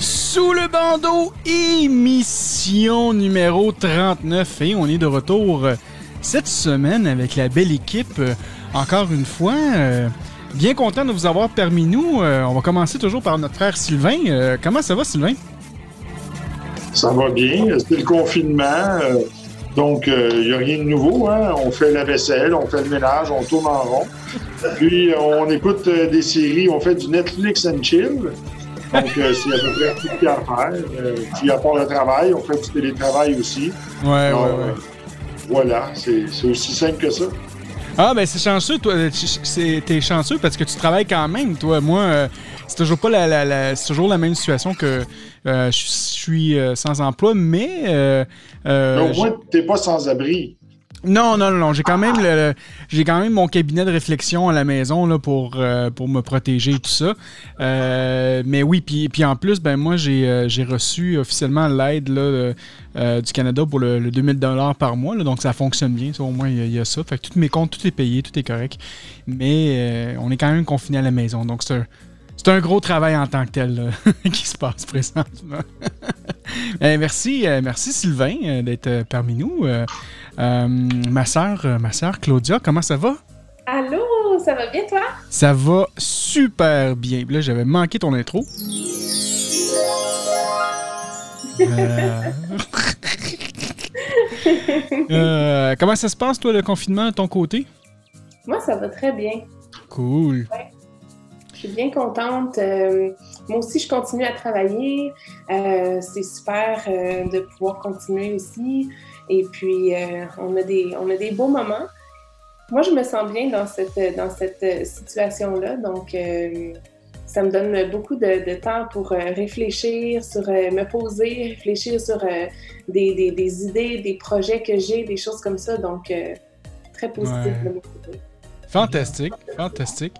Sous le bandeau, émission numéro 39. Et on est de retour euh, cette semaine avec la belle équipe. Euh, Encore une fois, euh, bien content de vous avoir parmi nous. Euh, On va commencer toujours par notre frère Sylvain. Euh, Comment ça va, Sylvain? Ça va bien. C'est le confinement. euh, donc, il n'y a rien de nouveau. hein. On fait la vaisselle, on fait le ménage, on tourne en rond. Puis, on écoute des séries, on fait du Netflix and chill. Donc, c'est à peu près tout ce qu'il y a à faire. Puis, à part le travail, on fait du télétravail aussi. Ouais, ouais, ouais. Voilà, c'est aussi simple que ça. Ah, ben c'est chanceux, toi. euh, T'es chanceux parce que tu travailles quand même, toi. Moi, euh, c'est toujours pas la, la- la- c'est toujours la même situation que euh, je suis euh, sans emploi, mais. euh, euh, Mais au moins, tu n'es pas sans abri. Non, non, non, non. J'ai quand même le, j'ai quand même mon cabinet de réflexion à la maison là, pour, euh, pour me protéger et tout ça. Euh, mais oui, puis, en plus, ben moi j'ai, euh, reçu officiellement l'aide du Canada pour le, le 2000 par mois. là. donc ça fonctionne bien. ça, au moins, il y a- ça. Fait que tous mes comptes, tout est payé, tout est correct. Mais on est quand même confiné à la maison. Donc c'est c'est un gros travail en tant que tel là, qui se passe présentement. Eh, merci, euh, merci Sylvain euh, d'être euh, parmi nous. Ma sœur, ma sœur Claudia, comment ça va? Allô, ça va bien toi? Ça va super bien. Là, j'avais manqué ton intro. Comment ça se passe, toi, le confinement de ton côté? Moi, ça va très bien. Cool. Suis bien contente. Euh, moi aussi, je continue à travailler. Euh, c'est super euh, de pouvoir continuer aussi. Et puis, on, a des, on a des beaux moments. Moi, je me sens bien dans cette, dans cette situation-là. Donc, ça me donne beaucoup de, de temps pour réfléchir, sur me poser, réfléchir sur des, des- des idées, des projets que j'ai, des choses comme ça. Donc, très positif Ouais. de mon côté. Fantastique, fantastique.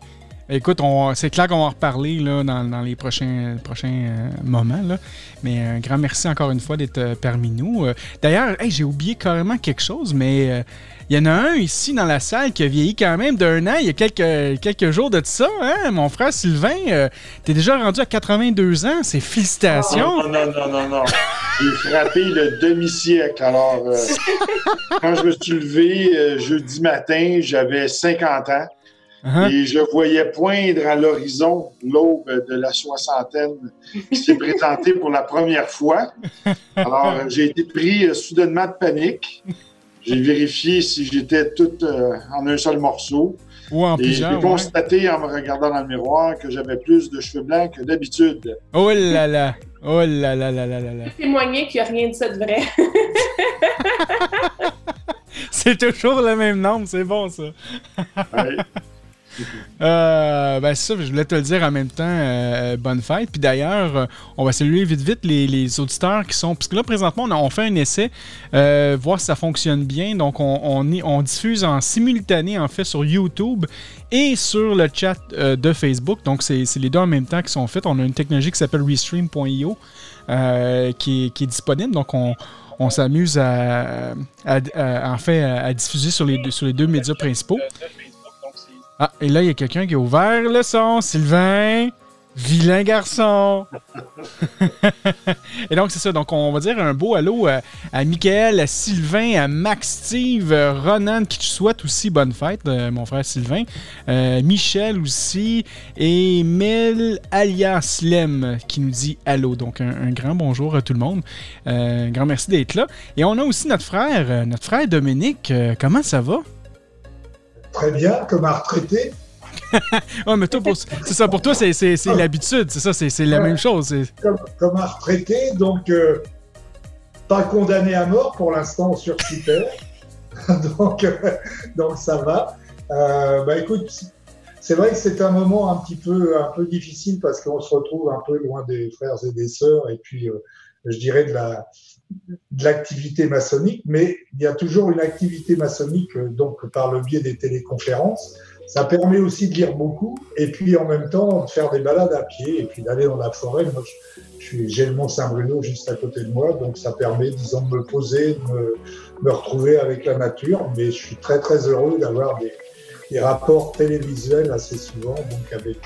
Écoute, c'est clair qu'on va en reparler là, dans, dans les prochains, prochains euh, moments. Là. Mais un grand merci encore une fois d'être euh, parmi nous. Euh, D'ailleurs, j'ai oublié carrément quelque chose, mais il y en a un ici dans la salle qui a vieilli quand même d'un an il y a quelques, quelques jours de ça. Hein? Mon frère Sylvain, t'es déjà rendu à 82 ans. C'est félicitations. Non, non, non, non, non. J'ai frappé le demi-siècle. Alors, quand je me suis levé jeudi matin, j'avais 50 ans Hein? et je voyais poindre à l'horizon l'aube de la soixantaine qui s'est présentée pour la première fois. Alors, j'ai été pris euh, soudainement de panique. J'ai vérifié si j'étais tout euh, en un seul morceau. Ou en Et j'ai ouais. constaté en me regardant dans le miroir que j'avais plus de cheveux blancs que d'habitude. Oh là là. Oh là là là là là là. témoigner qu'il n'y a rien de ça de vrai. C'est toujours le même nombre, c'est bon ça. Ouais. Euh, ben ça, je voulais te le dire en même temps, euh, bonne fête. Puis d'ailleurs, euh, on va saluer vite vite les, auditeurs qui sont... Parce que là, présentement, on, a- on fait un essai, voir si ça fonctionne bien. Donc, on, on, diffuse en simultané, en fait, sur YouTube et sur le chat de Facebook. Donc, c'est les deux en même temps qui sont faits. On a une technologie qui s'appelle Restream.io qui, est, qui est disponible. Donc, on... On s'amuse à, à- en fait, à, diffuser sur les, sur les deux médias principaux. Ah, et là, il y a quelqu'un qui a ouvert le son. Sylvain, vilain garçon. et donc, c'est ça. Donc, on va dire un beau allô à, à Michael, à Sylvain, à Max Steve, euh, Ronan, qui te souhaite aussi bonne fête, euh, mon frère Sylvain. Euh, Michel aussi. Et Mel alias Lem, qui nous dit allô. Donc, un, grand bonjour à tout le monde. Euh, un grand merci d'être là. Et on a aussi notre frère, euh, notre frère Dominique. Euh, comment ça va? Très bien, comme un retraité. ouais, mais toi, c'est ça, pour toi, c'est l'habitude, c'est ça, c'est la même chose. Comme, comme, un retraité, donc euh, pas condamné à mort pour l'instant sur Twitter. donc, euh, donc ça va. Euh, bah écoute, c'est vrai que c'est un moment un petit peu, un peu difficile parce qu'on se retrouve un peu loin des frères et des sœurs et puis je dirais de la, de l'activité maçonnique, mais il y a toujours une activité maçonnique donc par le biais des téléconférences. Ça permet aussi de lire beaucoup et puis en même temps de faire des balades à pied et puis d'aller dans la forêt. Moi, j'ai le Mont Saint-Bruno juste à côté de moi, donc ça permet, disons, de me poser, de me, retrouver avec la nature. Mais je suis très très heureux d'avoir des, des, rapports télévisuels assez souvent, donc avec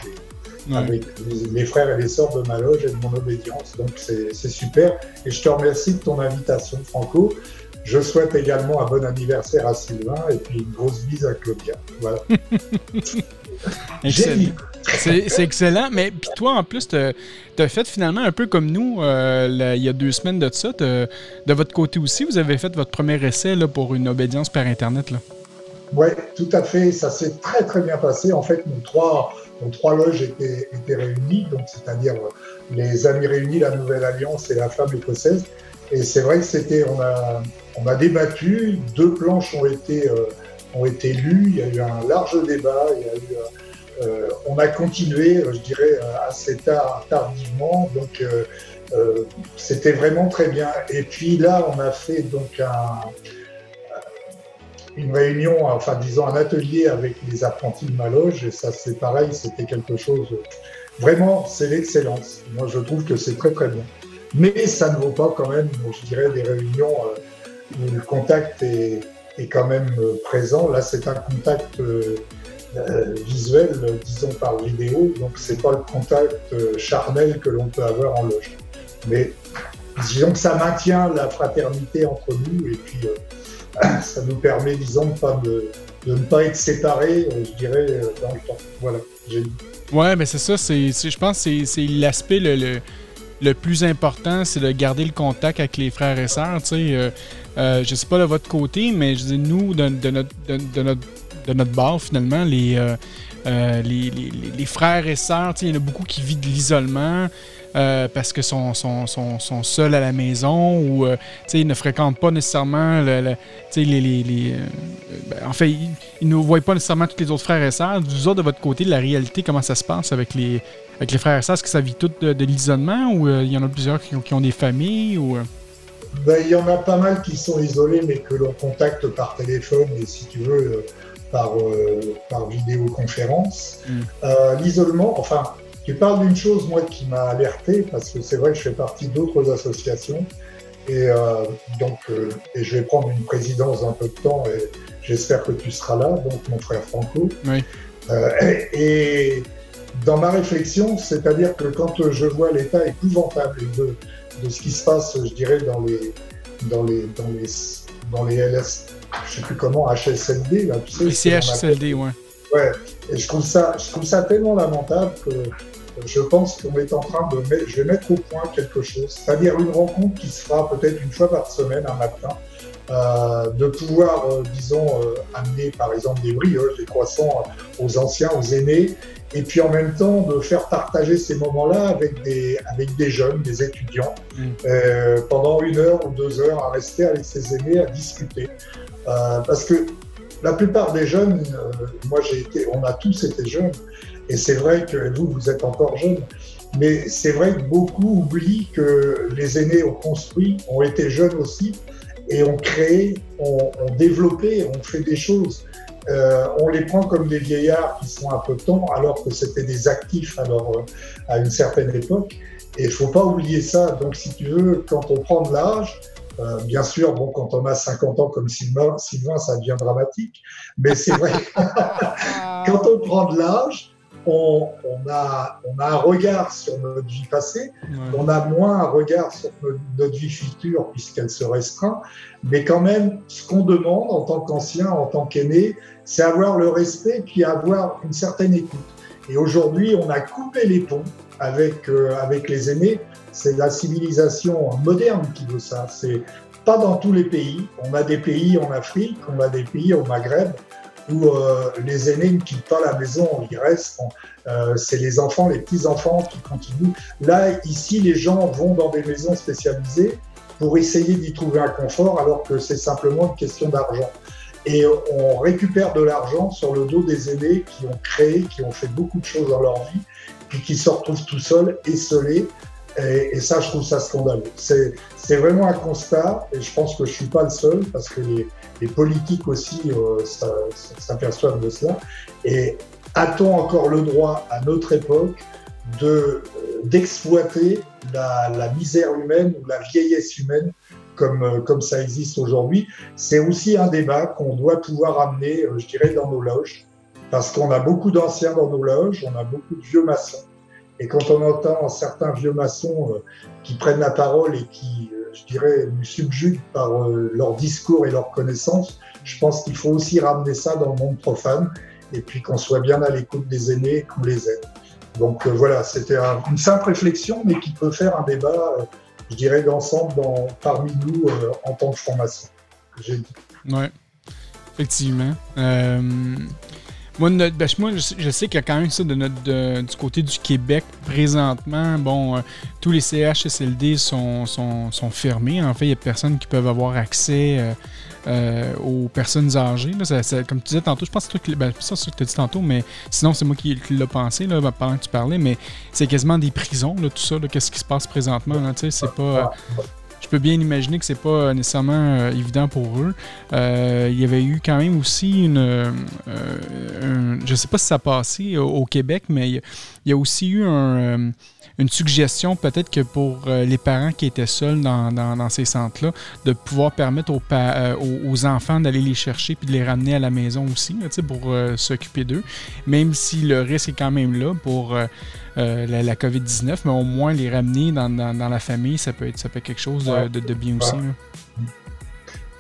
avec les, frères et les sœurs de ma loge et de mon obédience. Donc c'est super. Et je te remercie de ton invitation, Franco. Je souhaite également un bon anniversaire à Sylvain et puis une grosse bise à Claudia. Voilà. C'est excellent. Mais puis toi, en plus, tu as, fait finalement un peu comme nous euh, il y a deux semaines de ça. De votre côté aussi, vous avez fait votre premier essai là, pour une obédience par Internet. Oui, tout à fait. Ça s'est très, très bien passé. En fait, nos trois, nos trois loges étaient, réunies, donc c'est-à-dire les Amis Réunis, la Nouvelle Alliance et la Femme écossaise. Et c'est vrai que c'était, on a, débattu, deux planches ont été, euh, ont été lues, il y a eu un large débat, euh, on a continué, je dirais, assez tard, tardivement, donc euh, c'était vraiment très bien. Et puis là, on a fait donc un, une réunion, enfin disons un atelier avec les apprentis de ma loge, et ça c'est pareil, c'était quelque chose, vraiment, c'est l'excellence. Moi je trouve que c'est très très bien. Mais ça ne vaut pas quand même, je dirais, des réunions où le contact est, quand même euh, présent. Là, c'est un contact euh, euh, visuel, disons par vidéo, donc c'est pas le contact charnel que l'on peut avoir en loge. Mais disons que ça maintient la fraternité entre nous et puis ça nous permet, disons, de, ne pas être séparés, je dirais, dans le temps. Voilà. Ouais, mais c'est ça, c'est, je pense que c'est l'aspect le le plus important, c'est de garder le contact avec les frères et sœurs. Sais, euh, euh, je sais pas de votre côté, mais je nous, de, notre, de, notre, de notre bord, finalement, les, euh, les, les, les, frères et sœurs, il y en a beaucoup qui vivent de l'isolement. Parce que sont, sont, sont, sont, seuls à la maison ou ils ne fréquentent pas nécessairement le, les, les, ben, en fait ils, ne voient pas nécessairement tous les autres frères et sœurs. Vous autres de votre côté, la réalité, comment ça se passe avec les, avec les frères et sœurs, est-ce que ça vit tout de, l'isolement ou euh, il y en a plusieurs qui ont, des familles ou... Euh? Ben, il y en a pas mal qui sont isolés mais que l'on contacte par téléphone et si tu veux euh, par, par vidéoconférence. Hmm. L'isolement, enfin, tu parles d'une chose moi qui m'a alerté parce que c'est vrai que je fais partie d'autres associations et donc et je vais prendre une présidence un peu de temps et j'espère que tu seras là, donc mon frère Franco. Oui. et dans ma réflexion, c'est-à-dire que quand je vois l'état épouvantable de, de, ce qui se passe, je dirais, dans les, dans les, dans les, dans les LS, je sais plus comment, HSLD, là, tu sais. Les CHSLD, ouais. Ouais, et je trouve ça, je trouve ça tellement lamentable que je pense qu'on est en train de mettre, je vais mettre au point quelque chose, c'est-à-dire une rencontre qui se fera peut-être une fois par semaine, un matin, euh, de pouvoir, euh, disons, euh, amener par exemple des brioches, des croissants aux anciens, aux aînés, et puis en même temps de faire partager ces moments-là avec des, avec des jeunes, des étudiants, mm. pendant une heure ou deux heures à rester avec ses aînés, à discuter. Parce que la plupart des jeunes, moi j'ai été, on a tous été jeunes, et c'est vrai que vous, vous êtes encore jeunes, mais c'est vrai que beaucoup oublient que les aînés ont construit, ont été jeunes aussi, et ont créé, ont, ont développé, ont fait des choses. Euh, on les prend comme des vieillards qui sont un peu temps, alors que c'était des actifs alors, euh, à une certaine époque. Et il faut pas oublier ça. Donc, si tu veux, quand on prend de l'âge, euh, bien sûr, bon, quand on a 50 ans comme Sylvain, Sylvain ça devient dramatique. Mais c'est vrai, quand on prend de l'âge, on, a, on, a, un regard sur notre vie passée, on a moins un regard sur notre, vie future puisqu'elle se restreint, mais quand même, ce qu'on demande en tant qu'ancien, en tant qu'aîné, c'est avoir le respect puis avoir une certaine écoute. Et aujourd'hui, on a coupé les ponts avec, euh, avec les aînés. C'est la civilisation moderne qui veut ça. C'est pas dans tous les pays. On a des pays en Afrique, on a des pays au Maghreb où euh, les aînés ne quittent pas la maison, ils restent. Euh, c'est les enfants, les petits-enfants qui continuent. Là, ici, les gens vont dans des maisons spécialisées pour essayer d'y trouver un confort, alors que c'est simplement une question d'argent. Et on récupère de l'argent sur le dos des aînés qui ont créé, qui ont fait beaucoup de choses dans leur vie, puis qui se retrouvent tout seuls, esselés. Et, et ça, je trouve ça scandaleux. C'est vraiment un constat, et je pense que je suis pas le seul, parce que les, les politiques aussi euh, s'aperçoivent de cela. Et a-t-on encore le droit, à notre époque, de d'exploiter la, la, misère humaine ou la vieillesse humaine comme, euh, comme ça existe aujourd'hui? C'est aussi un débat qu'on doit pouvoir amener, euh, je dirais, dans nos loges, parce qu'on a beaucoup d'anciens dans nos loges, on a beaucoup de vieux maçons. Et quand on entend certains vieux maçons euh, qui prennent la parole et qui, je dirais, nous subjuguent par leur discours et leurs connaissances, je pense qu'il faut aussi ramener ça dans le monde profane et puis qu'on soit bien à l'écoute des aînés et qu'on les aide. Donc voilà, c'était une simple réflexion, mais qui peut faire un débat je dirais, d'ensemble parmi nous euh, en tant que formation. J'ai dit. Ouais, effectivement. Euh, moi, ben, moi, je, sais qu'il y a quand même ça de notre, du côté du Québec présentement. Bon, euh, tous les CHSLD sont, sont, sont, fermés. En fait, il n'y a personne qui peuvent avoir accès euh, aux personnes âgées. comme tu disais tantôt, je pense que ben, c'est ça que tu as dit tantôt, mais sinon, c'est moi qui, l'ai pensé là, pendant que tu parlais, mais c'est quasiment des prisons, là, tout ça. Qu'est-ce qui se passe présentement? C'est pas je peux bien imaginer que c'est pas nécessairement euh, évident pour eux. Euh, il y avait eu quand même aussi une, euh, je sais pas si ça a passé au, Québec, mais il y, a aussi eu une suggestion peut-être que pour les parents qui étaient seuls dans, ces centres-là, de pouvoir permettre aux, aux, enfants d'aller les chercher puis de les ramener à la maison aussi, pour s'occuper d'eux, même si le risque est quand même là pour euh, la, COVID-19, mais au moins les ramener dans, la famille, ça peut être, ça peut quelque chose de, bien aussi.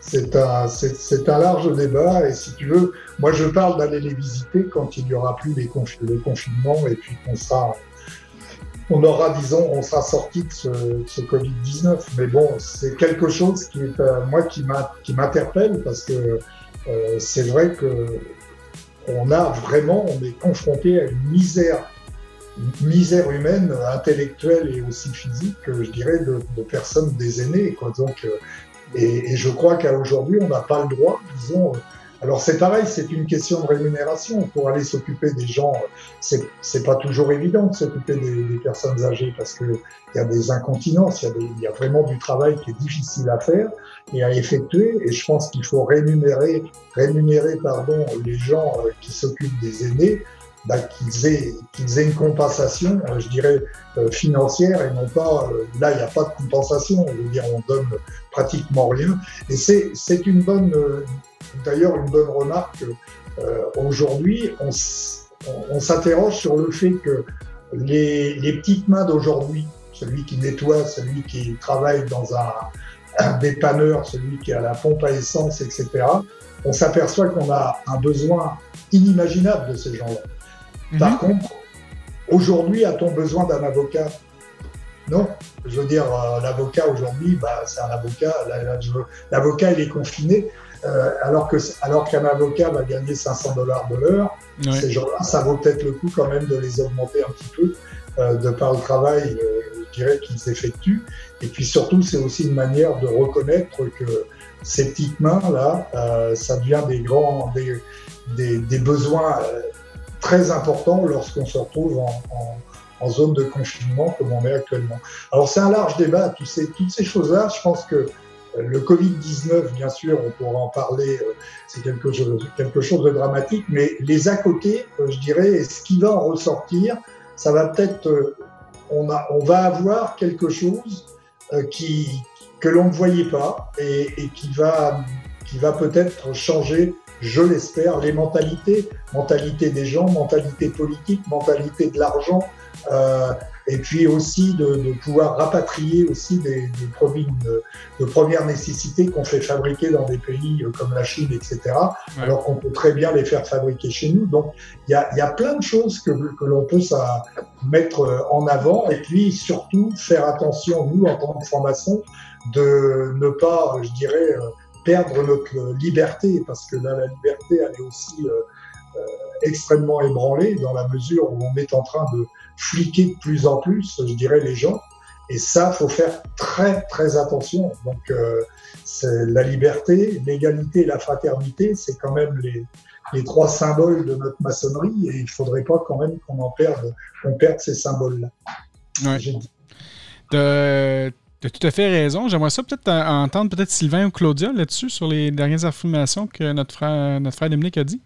C'est un, c'est, un large débat et si tu veux, moi je parle d'aller les visiter quand il n'y aura plus les le confinement et puis qu'on sera, on aura, disons, on sera sorti de ce, ce Covid-19. Mais bon, c'est quelque chose qui est, euh, moi, qui, qui m'interpelle parce que euh, c'est vrai que on a vraiment, on est confronté à une misère misère humaine, intellectuelle et aussi physique, je dirais, de, personnes des aînés. Quoi. Donc, euh, et, je crois qu'à aujourd'hui, on n'a pas le droit, disons. Euh, alors c'est pareil, c'est une question de rémunération. Pour aller s'occuper des gens, c'est pas toujours évident de s'occuper des, personnes âgées parce qu'il y a des incontinences, il y y a vraiment du travail qui est difficile à faire et à effectuer. Et je pense qu'il faut rémunérer, rémunérer pardon, les gens euh, qui s'occupent des aînés bah, qu'ils aient, une compensation, euh, je dirais, euh, financière et non pas, euh, là, il n'y a pas de compensation, veux dire, on donne pratiquement rien. Et c'est, une bonne, d'ailleurs, une bonne remarque. aujourd'hui, on, on, s'interroge sur le fait que les, petites mains d'aujourd'hui, celui qui nettoie, celui qui travaille dans un dépanneur, celui qui a la pompe à essence, etc., on s'aperçoit qu'on a un besoin inimaginable de ces gens-là. Par mhm. contre, aujourd'hui, a-t-on besoin d'un avocat? Non. Je veux dire, euh, l'avocat aujourd'hui, bah, c'est un avocat. L'avocat, il est confiné. Euh, alors que alors qu'un avocat va gagner 500 dollars de l'heure, ces gens-là, ça vaut peut-être le coup quand même de les augmenter un petit peu euh, de par le travail, je dirais, qu'ils effectuent. Et puis surtout, c'est aussi une manière de reconnaître que ces petites mains-là, ça devient des grands, des, des, des besoins très important lorsqu'on se retrouve en, zone de confinement comme on est actuellement. Alors c'est un large débat, toutes ces, choses-là, je pense que euh, le Covid-19, bien sûr, on pourra en parler, euh, c'est quelque chose, de dramatique, mais les à côté, euh, je dirais, ce qui va en ressortir, ça va peut-être, on, va avoir quelque chose que l'on ne voyait pas et, qui va peut-être changer je l'espère, les mentalités, mentalité des gens, mentalité politique, mentalité de l'argent, euh, et puis aussi de, de, pouvoir rapatrier aussi des, des produits de, de, première nécessité qu'on fait fabriquer dans des pays euh, comme la Chine, etc., alors qu'on peut très bien les faire fabriquer chez nous. Donc il y a, y a, plein de choses que, que l'on peut ça, mettre euh, en avant, et puis surtout faire attention, nous, en tant que francs de ne pas, je dirais, perdre notre liberté, parce que là, la liberté, elle est aussi extrêmement ébranlée dans la mesure où on est en train de fliquer de plus en plus, je dirais, les gens. Et ça, faut faire très très attention. Donc, euh, la liberté, l'égalité, la fraternité, c'est quand même les, les, trois symboles de notre maçonnerie, et il faudrait pas quand même qu'on en perde, qu'on perde ces symboles-là. Ouais. Tu as tout à fait raison. J'aimerais ça peut-être entendre peut-être Sylvain ou Claudia là-dessus sur les dernières informations que notre frère, notre frère Dominique a dit.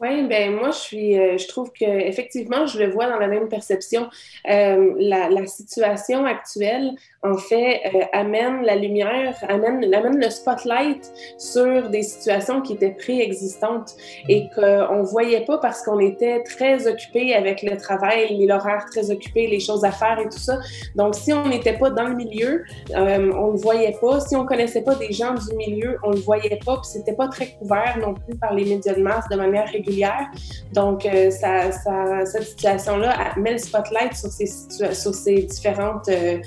Oui, ben moi je suis, euh, je trouve que effectivement je le vois dans la même perception. Euh, la, la, situation actuelle, en fait, euh, amène la lumière, amène, amène le spotlight sur des situations qui étaient préexistantes et qu'on voyait pas parce qu'on était très occupé avec le travail, l'horaire très occupé, les choses à faire et tout ça. Donc si on n'était pas dans le milieu, on le voyait pas. Si on connaissait pas des gens du milieu, on le voyait pas. Puis c'était pas très couvert non plus par les médias de masse de manière régulière donc, euh, ça, cette situation-là met le spotlight sur ces, différentes euh,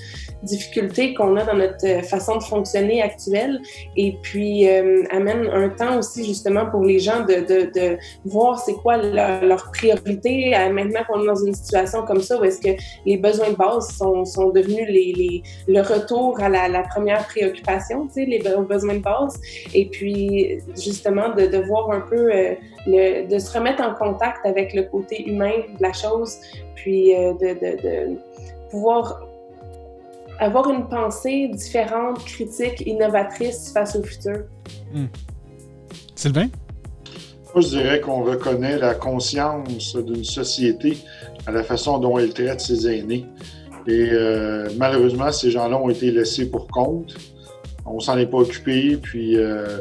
difficultés qu'on a dans notre euh, façon de fonctionner actuelle. Et puis amène un temps aussi justement pour les gens de, voir c'est quoi leur, priorité. Maintenant qu'on est dans une situation comme ça où est-ce que les besoins de base sont, sont devenus le retour à la, première préoccupation, tu sais, les besoins de base. Et puis justement de voir un peu le, de se remettre en contact avec le côté humain de la chose, puis euh, de, de, pouvoir avoir une pensée différente, critique, innovatrice face au futur. Hmm. Sylvain? Moi, je dirais qu'on reconnaît la conscience d'une société à la façon dont elle traite ses aînés. Et euh, malheureusement, ces gens-là ont été laissés pour compte. On s'en est pas occupé, puis euh,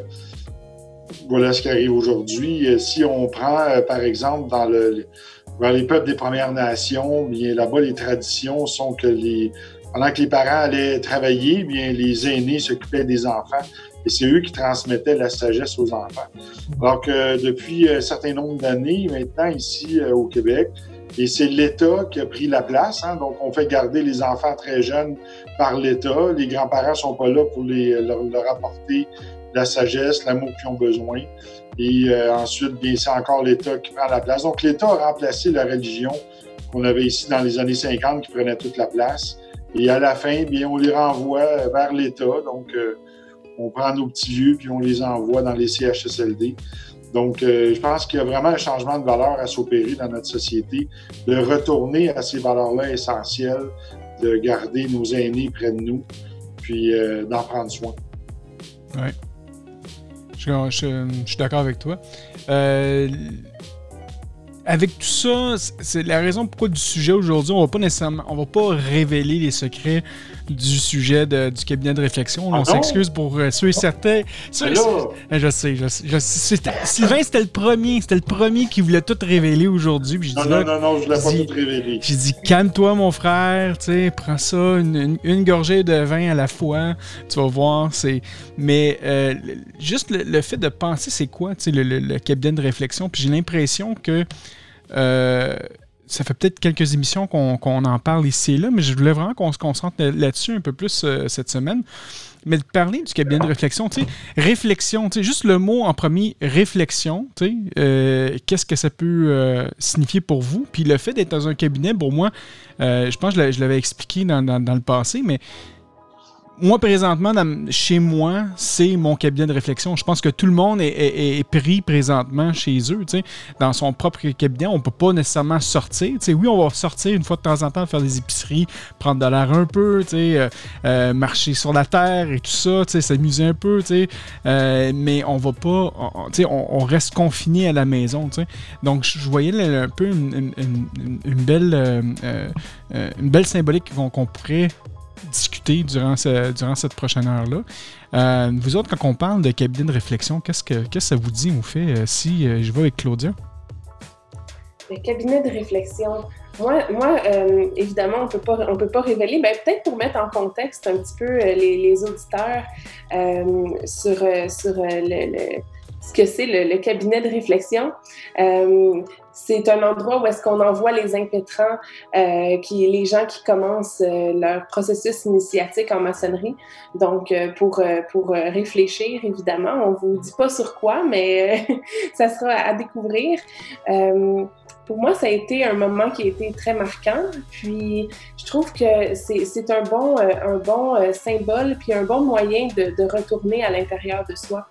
voilà ce qui arrive aujourd'hui. Euh, si on prend, euh, par exemple, dans le, les peuples des Premières Nations, bien là-bas, les traditions sont que les, pendant que les parents allaient travailler, bien les aînés s'occupaient des enfants et c'est eux qui transmettaient la sagesse aux enfants. Alors que depuis un certain nombre d'années, maintenant, ici euh, au Québec, et c'est l'État qui a pris la place. Hein, donc, on fait garder les enfants très jeunes par l'État. Les grands-parents sont pas là pour les, leur, leur apporter la sagesse, l'amour qu'ils ont besoin. Et euh, ensuite, bien, c'est encore l'État qui prend la place. Donc, l'État a remplacé la religion qu'on avait ici dans les années 50 qui prenait toute la place. Et à la fin, bien, on les renvoie vers l'État. Donc, euh, on prend nos petits vieux puis on les envoie dans les CHSLD. Donc, euh, je pense qu'il y a vraiment un changement de valeur à s'opérer dans notre société, de retourner à ces valeurs-là essentielles, de garder nos aînés près de nous, puis d'en prendre soin. Oui. Je, suis d'accord avec toi. Euh, avec tout ça, c'est la raison pourquoi du sujet aujourd'hui, on va pas nécessairement, on va pas révéler les secrets du sujet du cabinet de réflexion. on ah s'excuse pour euh, ceux et certains. Je sais, je sais. Sylvain, c'était le premier, c'était le premier qui voulait tout révéler aujourd'hui. Non, non, non, non, je voulais pas tout révéler. J'ai dit, calme-toi, mon frère, tu sais, prends ça, une, gorgée de vin à la fois, tu vas voir. C'est, mais euh, juste le, fait de penser, c'est quoi, le, le, cabinet de réflexion. Puis j'ai l'impression que euh, ça fait peut-être quelques émissions qu'on en parle ici et là, mais je voulais vraiment qu'on se concentre là-dessus un peu plus euh, cette semaine. Mais de parler du cabinet de réflexion, tu sais, réflexion, tu sais, juste le mot en premier, réflexion, tu sais, euh, qu'est-ce que ça peut signifier pour vous? Puis le fait d'être dans un cabinet, pour moi, je pense que je l'avais expliqué dans, le passé, mais moi, présentement, chez moi, c'est mon cabinet de réflexion. Je pense que tout le monde est, pris présentement chez eux, dans son propre cabinet. On peut pas nécessairement sortir. oui, on va sortir une fois de temps en temps, faire des épiceries, prendre de l'air un peu, euh, euh, marcher sur la terre et tout ça, s'amuser un peu, euh, mais on va pas, on, reste confiné à la maison. Donc, je voyais un peu une, belle, une belle symbolique qu'on pourrait discuter durant, durant cette prochaine heure-là. Euh, vous autres, quand on parle de cabinet de réflexion, qu'est-ce que, que ça vous dit ou fait euh, si euh, je vais avec Claudia? Le cabinet de réflexion. Moi, moi évidemment, on on peut pas révéler. Ben, peut-être pour mettre en contexte un petit peu les, auditeurs sur, sur le ce que c'est le, cabinet de réflexion. C'est un endroit où est-ce qu'on envoie les impétrants, euh, qui, les gens qui commencent euh, leur processus initiatique en maçonnerie. Donc, euh, pour, pour réfléchir, évidemment, on vous dit pas sur quoi, mais ça sera à découvrir pour moi, ça a été un moment qui a été très marquant. Puis, je trouve que c'est un bon, euh, un bon euh, symbole, puis un bon moyen de, de retourner à l'intérieur de soi,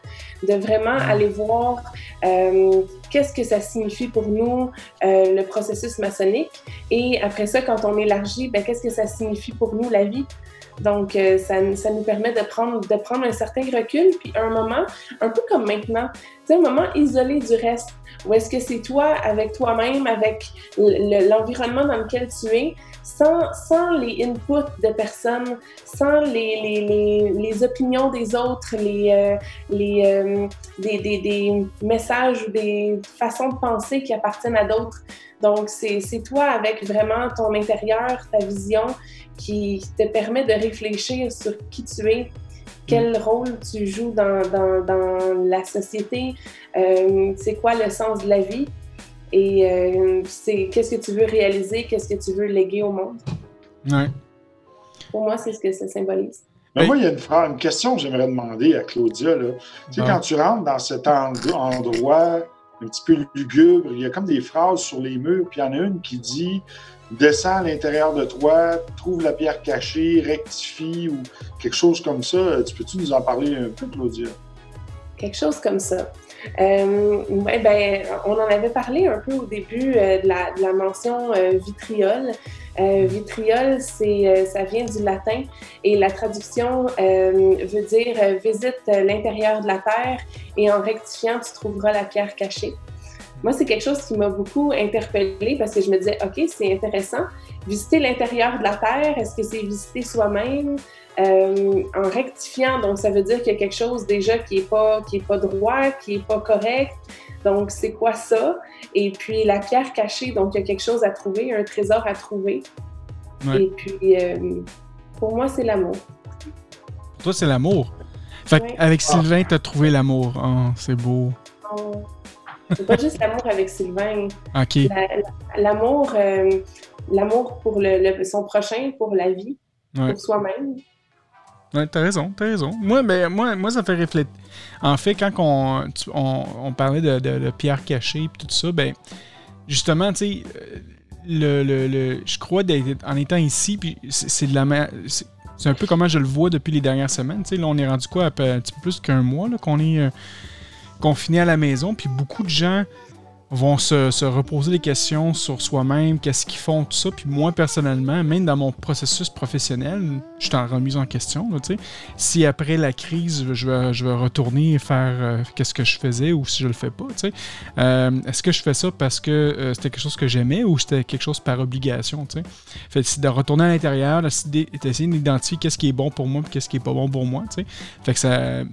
de vraiment aller voir euh, qu'est-ce que ça signifie pour nous, le processus maçonnique. Et après ça, quand on élargit, ben, qu'est-ce que ça signifie pour nous, la vie? Donc, ça, ça, nous permet de prendre, de prendre un certain recul, puis un moment, un peu comme maintenant, c'est un moment isolé du reste. Ou est-ce que c'est toi avec toi-même, avec l'environnement dans lequel tu es, sans, sans les inputs de personnes, sans les, les, les, opinions des autres, les, euh, les, euh, des, des, des, messages ou des façons de penser qui appartiennent à d'autres. Donc, c'est toi avec vraiment ton intérieur, ta vision, qui te permet de réfléchir sur qui tu es, quel rôle tu joues dans, dans, dans la société, euh, c'est quoi le sens de la vie et euh, c'est qu'est-ce que tu veux réaliser, qu'est-ce que tu veux léguer au monde. Ouais. Pour moi, c'est ce que ça symbolise. Mais moi, il y a une, une question que j'aimerais demander à Claudia. Là. Tu sais, quand tu rentres dans cet endroit un petit peu lugubre, il y a comme des phrases sur les murs, puis il y en a une qui dit descends à l'intérieur de toi, trouve la pierre cachée, rectifie ou quelque chose comme ça. Tu peux-tu nous en parler un peu, Claudia? Quelque chose comme ça. Euh, ben, on en avait parlé un peu au début euh, de, la, mention euh, vitriol. Euh, vitriol, c'est, ça vient du latin et la traduction veut dire visite l'intérieur de la terre et en rectifiant, tu trouveras la pierre cachée. Moi, c'est quelque chose qui m'a beaucoup interpellée parce que je me disais, OK, c'est intéressant. Visiter l'intérieur de la Terre, est-ce que c'est visiter soi-même? Euh, en rectifiant, donc ça veut dire qu'il y a quelque chose déjà qui n'est pas, qui est pas droit, qui n'est pas correct. Donc, c'est quoi ça? Et puis, la pierre cachée, donc il y a quelque chose à trouver, un trésor à trouver. Et puis, euh, pour moi, c'est l'amour. Pour toi, c'est l'amour? Fait avec Sylvain, tu as trouvé l'amour. Oh, c'est beau. Oh. C'est pas juste l'amour avec Sylvain. OK. L'amour, euh, l'amour pour le, son prochain, pour la vie, pour soi-même. Ouais, t'as raison, t'as raison. Moi, ben, moi, moi, ça fait réfléchir. En fait, quand on, on, parlait de, de, pierre cachée et tout ça, ben, justement, tu sais, le, le, je crois en étant ici, puis c'est de la c'est un peu comment je le vois depuis les dernières semaines. Tu sais, là, on est rendu quoi, un petit peu plus qu'un mois qu'on est euh, confiné à la maison, puis beaucoup de gens vont se, reposer des questions sur soi-même, qu'est-ce qu'ils font, tout ça. Puis moi, personnellement, même dans mon processus professionnel, je suis en remise en question. sais. si après la crise, je vais, je vais retourner faire euh, qu'est-ce que je faisais ou si je le fais pas. Euh, Est-ce que je fais ça parce que euh, c'était quelque chose que j'aimais ou c'était quelque chose par obligation? sais? Fait c'est de retourner à l'intérieur, d'essayer d'identifier qu'est-ce qui est bon pour moi et qu'est-ce qui est pas bon pour moi. sais. Fait que ça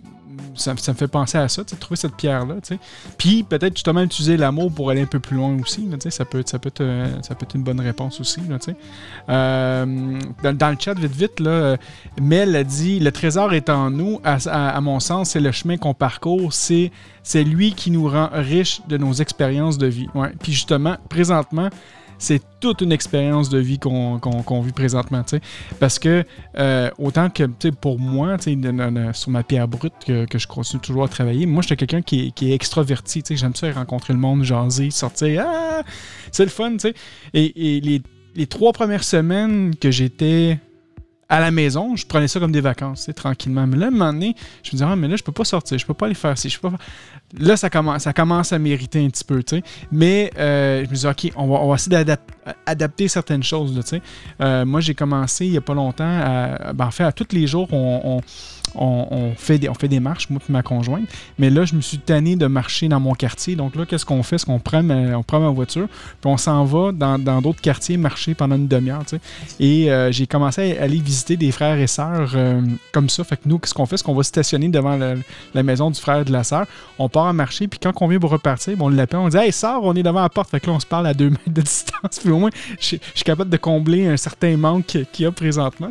ça, me fait penser à ça, trouver cette pierre-là. Puis peut-être justement utiliser l'amour pour aller un peu plus loin aussi. ça, peut, ça, peut être, ça peut être une bonne réponse aussi. Euh, dans, le chat, vite, vite, là, Mel a dit Le trésor est en nous. À, mon sens, c'est le chemin qu'on parcourt. C'est, lui qui nous rend riches de nos expériences de vie. Puis justement, présentement, c'est toute une expérience de vie qu'on vit présentement. Parce que euh, autant que pour moi, sur ma pierre brute que, je continue toujours à travailler, moi j'étais quelqu'un qui, est extraverti. J'aime ça rencontrer le monde, jaser, sortir. Ah, c'est le fun. Et, et les, les trois premières semaines que j'étais à la maison, je prenais ça comme des vacances, tranquillement. Mais là, à un moment donné, je me disais, ah, mais là, je peux pas sortir, je peux pas aller faire ci, je peux Là, ça commence, ça commence à mériter un petit peu, tu sais. Mais euh, je me disais, OK, on va, essayer d'adapter certaines choses, tu sais. Euh, moi, j'ai commencé il y a pas longtemps à, ben, en fait, à tous les jours, on, on fait des marches, moi et ma conjointe. Mais là, je me suis tanné de marcher dans mon quartier. Donc là, qu'est-ce qu'on fait? C'est qu'on prend, ma, prend ma voiture, puis on s'en va dans, d'autres quartiers marcher pendant une demi-heure. Et euh, j'ai commencé à aller visiter des frères et sœurs euh, comme ça. Fait que nous, qu'est-ce qu'on fait? C'est qu'on va stationner devant la, maison du frère et de la sœur. On part à marcher, puis quand on vient pour repartir, on l'appelle, on dit Hey, sœur, on est devant la porte. Fait que là, on se parle à deux mètres de distance. Puis au moins, je, suis capable de combler un certain manque qu'il y a présentement.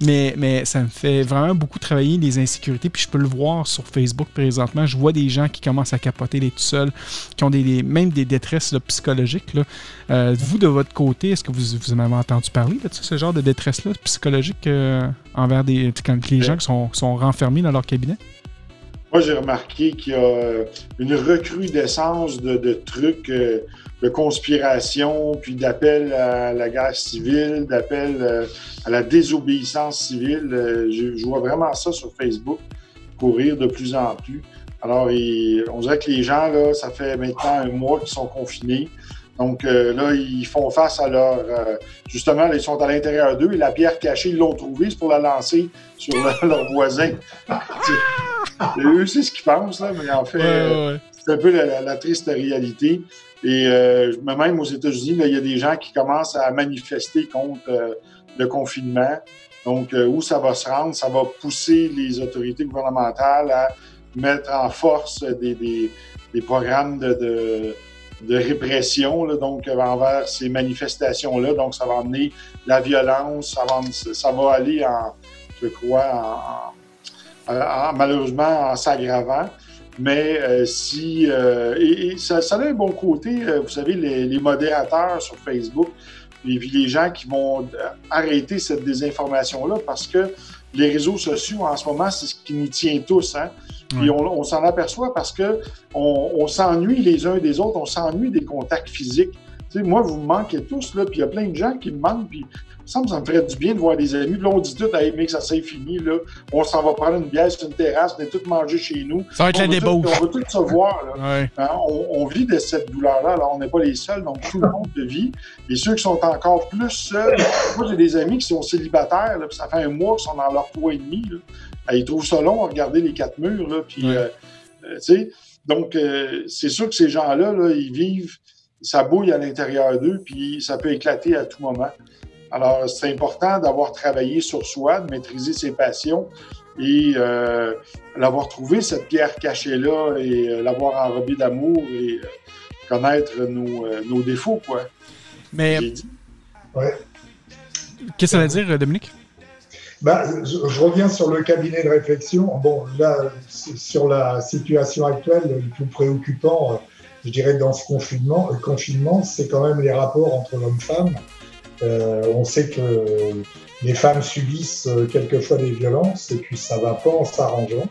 Mais, mais ça me fait vraiment beaucoup travailler voyez les insécurités, puis je peux le voir sur Facebook présentement. Je vois des gens qui commencent à capoter les tout seuls, qui ont des, même des détresses psychologiques. Là. Euh, vous, de votre côté, est-ce que vous, vous en avez entendu parler de ce genre de détresse-là psychologique euh, envers des, quand les gens qui sont, sont renfermés dans leur cabinet? Moi, j'ai remarqué qu'il y a une recrudescence de, de trucs de conspiration, puis d'appel à la guerre civile, d'appel euh, à la désobéissance civile. Euh, je, vois vraiment ça sur Facebook courir de plus en plus. Alors, on dirait que les gens, là, ça fait maintenant un mois qu'ils sont confinés. Donc euh, là, ils font face à leur... justement, ils sont à l'intérieur d'eux et la pierre cachée, ils l'ont trouvée, c'est pour la lancer sur leur voisin. eux, c'est ce qu'ils pensent, là, mais en fait, c'est un peu la triste réalité. Et euh, même aux États-Unis, il y a des gens qui commencent à manifester contre euh, le confinement. Donc, euh, où ça va se rendre, ça va pousser les autorités gouvernementales à mettre en force des, des, des programmes de, de, de répression là, donc envers ces manifestations-là. Donc, ça va amener la violence, ça va, aller en, je crois, en, en malheureusement en s'aggravant. Mais euh, si. Euh, et, ça, ça, a un bon côté, euh, vous savez, les, modérateurs sur Facebook, et puis les gens qui vont arrêter cette désinformation-là parce que les réseaux sociaux, en ce moment, c'est ce qui nous tient tous. Hein? Puis on, on s'en aperçoit parce que on, on s'ennuie les uns des autres, on s'ennuie des contacts physiques. moi, vous me manquez tous, là, puis il y a plein de gens qui me manquent, puis ça me, ça me ferait du bien de voir des amis. Là, on dit tout, hey, mec, ça c'est fini, là. On s'en va prendre une bière sur une terrasse, on est tous manger chez nous. Ça va être la débauche. On veut tous se voir, là. Hein, on, vit de cette douleur-là. Alors, on n'est pas les seuls, donc tout le monde le vit. Et ceux qui sont encore plus seuls, moi, j'ai des amis qui sont célibataires, là, puis ça fait un mois qu'ils sont dans leur toit et demi, là. Ils trouvent ça long à regarder les quatre murs, là, puis, euh, euh, tu sais, donc, euh, c'est sûr que ces gens-là, là, ils vivent, ça bouille à l'intérieur d'eux, puis ça peut éclater à tout moment. Alors, c'est important d'avoir travaillé sur soi, de maîtriser ses passions et euh, l'avoir trouvé, cette pierre cachée-là, et euh, l'avoir enrobée d'amour et euh, connaître nos, euh, nos, défauts, quoi. Mais... Ouais. Qu'est-ce que ça veut dire, Dominique? Ben, je, je, reviens sur le cabinet de réflexion. Bon, là, sur la situation actuelle, le plus préoccupant, je dirais, dans ce confinement, confinement c'est quand même les rapports entre l'homme-femme. Euh, on sait que les femmes subissent euh, quelquefois des violences et puis ça va pas en s'arrangeant.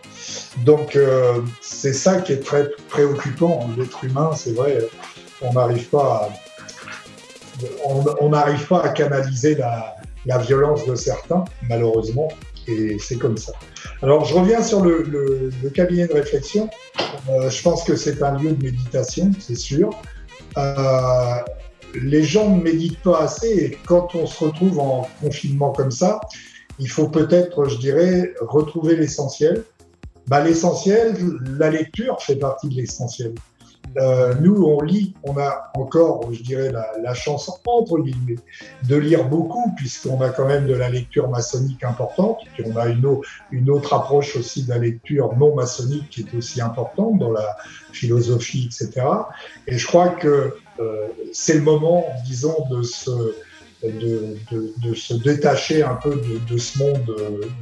Donc euh, c'est ça qui est très préoccupant. L'être humain, c'est vrai, on n'arrive pas à, on n'arrive pas à canaliser la, violence de certains, malheureusement, et c'est comme ça. Alors je reviens sur le, cabinet de réflexion. Je pense que c'est un lieu de méditation, c'est sûr. Les gens ne méditent pas assez et quand on se retrouve en confinement comme ça, il faut peut-être, je dirais, retrouver l'essentiel. Bah, l'essentiel, la lecture fait partie de l'essentiel. Euh, nous, on lit, on a encore, je dirais, la, chance, entre guillemets, de lire beaucoup, puisqu'on a quand même de la lecture maçonnique importante, puis on a une, autre approche aussi de la lecture non maçonnique qui est aussi importante dans la philosophie, etc. Et je crois que c'est le moment, disons, de se, de, de, de, se détacher un peu de, ce monde,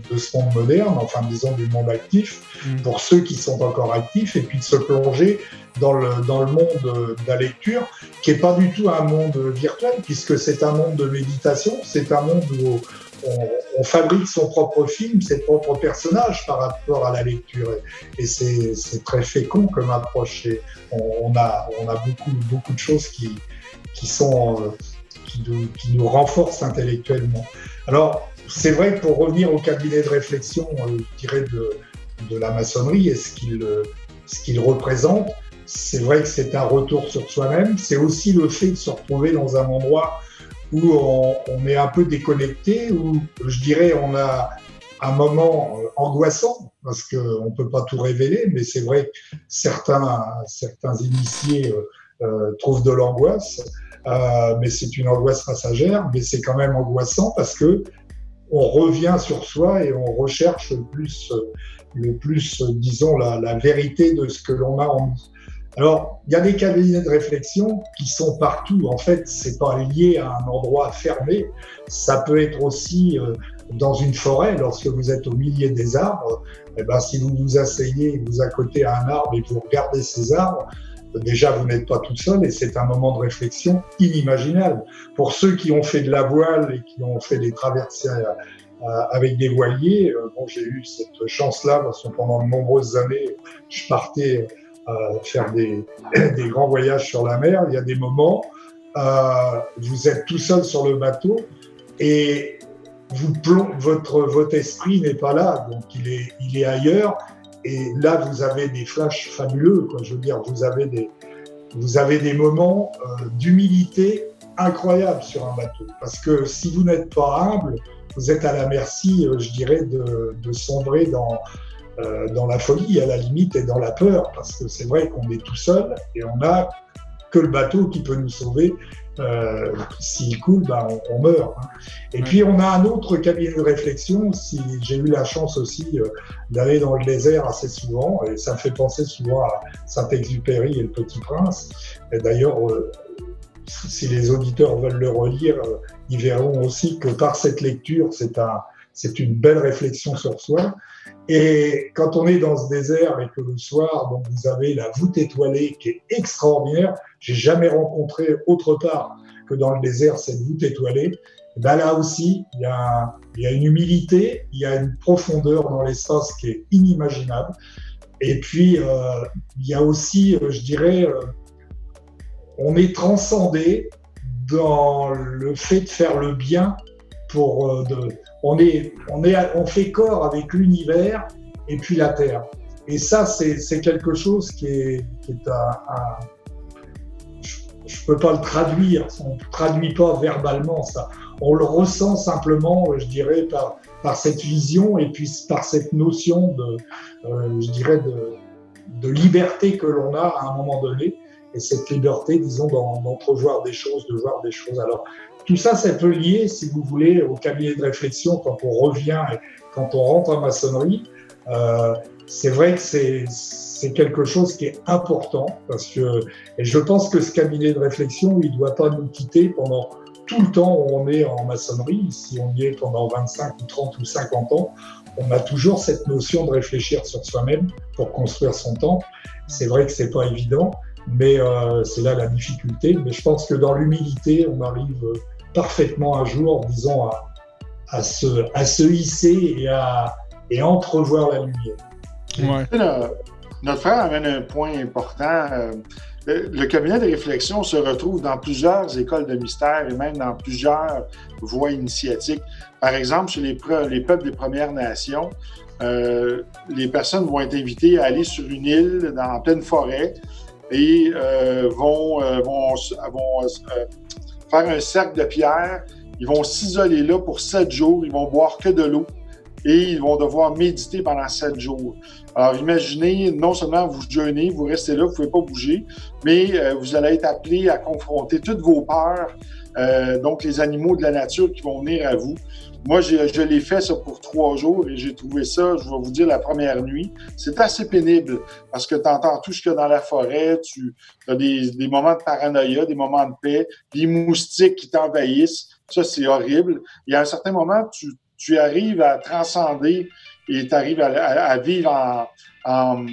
de ce monde moderne, enfin disons du monde actif, mm. pour ceux qui sont encore actifs, et puis de se plonger dans le, dans le monde de la lecture, qui est pas du tout un monde virtuel, puisque c'est un monde de méditation, c'est un monde où on, fabrique son propre film, ses propres personnages par rapport à la lecture. Et, c'est très fécond comme approche. On, a, beaucoup, de choses. Euh, qui nous, renforcent intellectuellement. Alors, c'est vrai que pour revenir au cabinet de réflexion, euh, je dirais, de, de la maçonnerie et qu'il ce qu'il représente, c'est vrai que c'est un retour sur soi-même. C'est aussi le fait de se retrouver dans un endroit où on, on, est un peu déconnecté, où je dirais on a un moment euh, angoissant parce qu'on ne peut pas tout révéler, mais c'est vrai que certains, certains initiés euh, euh, trouvent de l'angoisse, euh, mais c'est une angoisse passagère, mais c'est quand même angoissant parce que on revient sur soi et on recherche plus, le plus disons, la, la vérité de ce que l'on a en nous. Alors, il y a des cabinets de réflexion qui sont partout. En fait, c'est pas lié à un endroit fermé. Ça peut être aussi euh, dans une forêt, lorsque vous êtes au milieu des arbres. Eh ben, si vous vous asseyez, vous côté à un arbre et vous regardez ces arbres, déjà vous n'êtes pas tout seul et c'est un moment de réflexion inimaginable. Pour ceux qui ont fait de la voile et qui ont fait des traversées euh, avec des voiliers, euh, bon, j'ai eu cette chance-là parce que pendant de nombreuses années, je partais faire des, grands voyages sur la mer. Il y a des moments, vous êtes tout seul sur le bateau et votre, esprit n'est pas là, donc il est, il est ailleurs et là, vous avez des flashs fabuleux. Je veux dire, vous avez des, moments euh, d'humilité incroyables sur un bateau. Parce que si vous n'êtes pas humble, vous êtes à la merci, euh, je dirais, de, sombrer dans, euh, dans la folie, à la limite, et dans la peur. Parce que c'est vrai qu'on est tout seul et on n'a que le bateau qui peut nous sauver euh, s'il coule, ben, on, meurt. Hein. Et puis on a un autre cabinet de réflexion. Si j'ai eu la chance aussi euh, d'aller dans le désert assez souvent, et ça me fait penser souvent à Saint-Exupéry et le Petit Prince. Et d'ailleurs, euh, si les auditeurs veulent le relire, ils verront aussi que par cette lecture, c'est un, c'est une belle réflexion sur soi. Et quand on est dans ce désert et que le soir, donc vous avez la voûte étoilée qui est extraordinaire, j'ai jamais rencontré autre part que dans le désert cette voûte étoilée. Et ben là aussi, il y, a, il y a une humilité, il y a une profondeur dans l'espace qui est inimaginable. Et puis, euh, il y a aussi, euh, je dirais, euh, on est transcendé dans le fait de faire le bien pour euh, de, on est, on est, on fait corps avec l'univers et puis la terre. Et ça, c'est quelque chose qui est, un, je ne peux pas le traduire, on ne traduit pas verbalement ça. On le ressent simplement, je dirais, par, par cette vision et puis par cette notion de, euh, je dirais, de, de liberté que l'on a à un moment donné. Et cette liberté, disons, d'entrevoir des choses, de voir des choses. Alors, tout ça, c'est peu lié, si vous voulez, au cabinet de réflexion quand on revient et quand on rentre en maçonnerie. Euh, c'est vrai que c'est quelque chose qui est important parce que et je pense que ce cabinet de réflexion, il ne doit pas nous quitter pendant tout le temps où on est en maçonnerie. Si on y est pendant 25 ou 30 ou 50 ans, on a toujours cette notion de réfléchir sur soi-même pour construire son temple. C'est vrai que c'est pas évident, mais euh, c'est là la difficulté. Mais je pense que dans l'humilité, on arrive parfaitement à jour, disons, à, à, se, à se hisser et à et entrevoir la lumière. Ouais. Notre frère amène un point important. Euh, le cabinet de réflexion se retrouve dans plusieurs écoles de mystère et même dans plusieurs voies initiatiques. Par exemple, chez les, les peuples des Premières Nations, euh, les personnes vont être invitées à aller sur une île dans, en pleine forêt et euh, vont, euh, vont, vont euh, faire un cercle de pierre. Ils vont s'isoler là pour sept jours. Ils vont boire que de l'eau et ils vont devoir méditer pendant sept jours. Alors imaginez, non seulement vous jeûnez, vous restez là, vous ne pouvez pas bouger, mais euh, vous allez être appelé à confronter toutes vos peurs, euh, donc les animaux de la nature qui vont venir à vous. Moi, je l'ai fait ça pour trois jours et j'ai trouvé ça, je vais vous dire, la première nuit. C'est assez pénible parce que tu entends tout ce qu'il y a dans la forêt, tu as des, des, moments de paranoïa, des moments de paix, des moustiques qui t'envahissent. Ça, c'est horrible. Y a un certain moment, tu, tu arrives à transcender et tu arrives à, à, vivre en, en,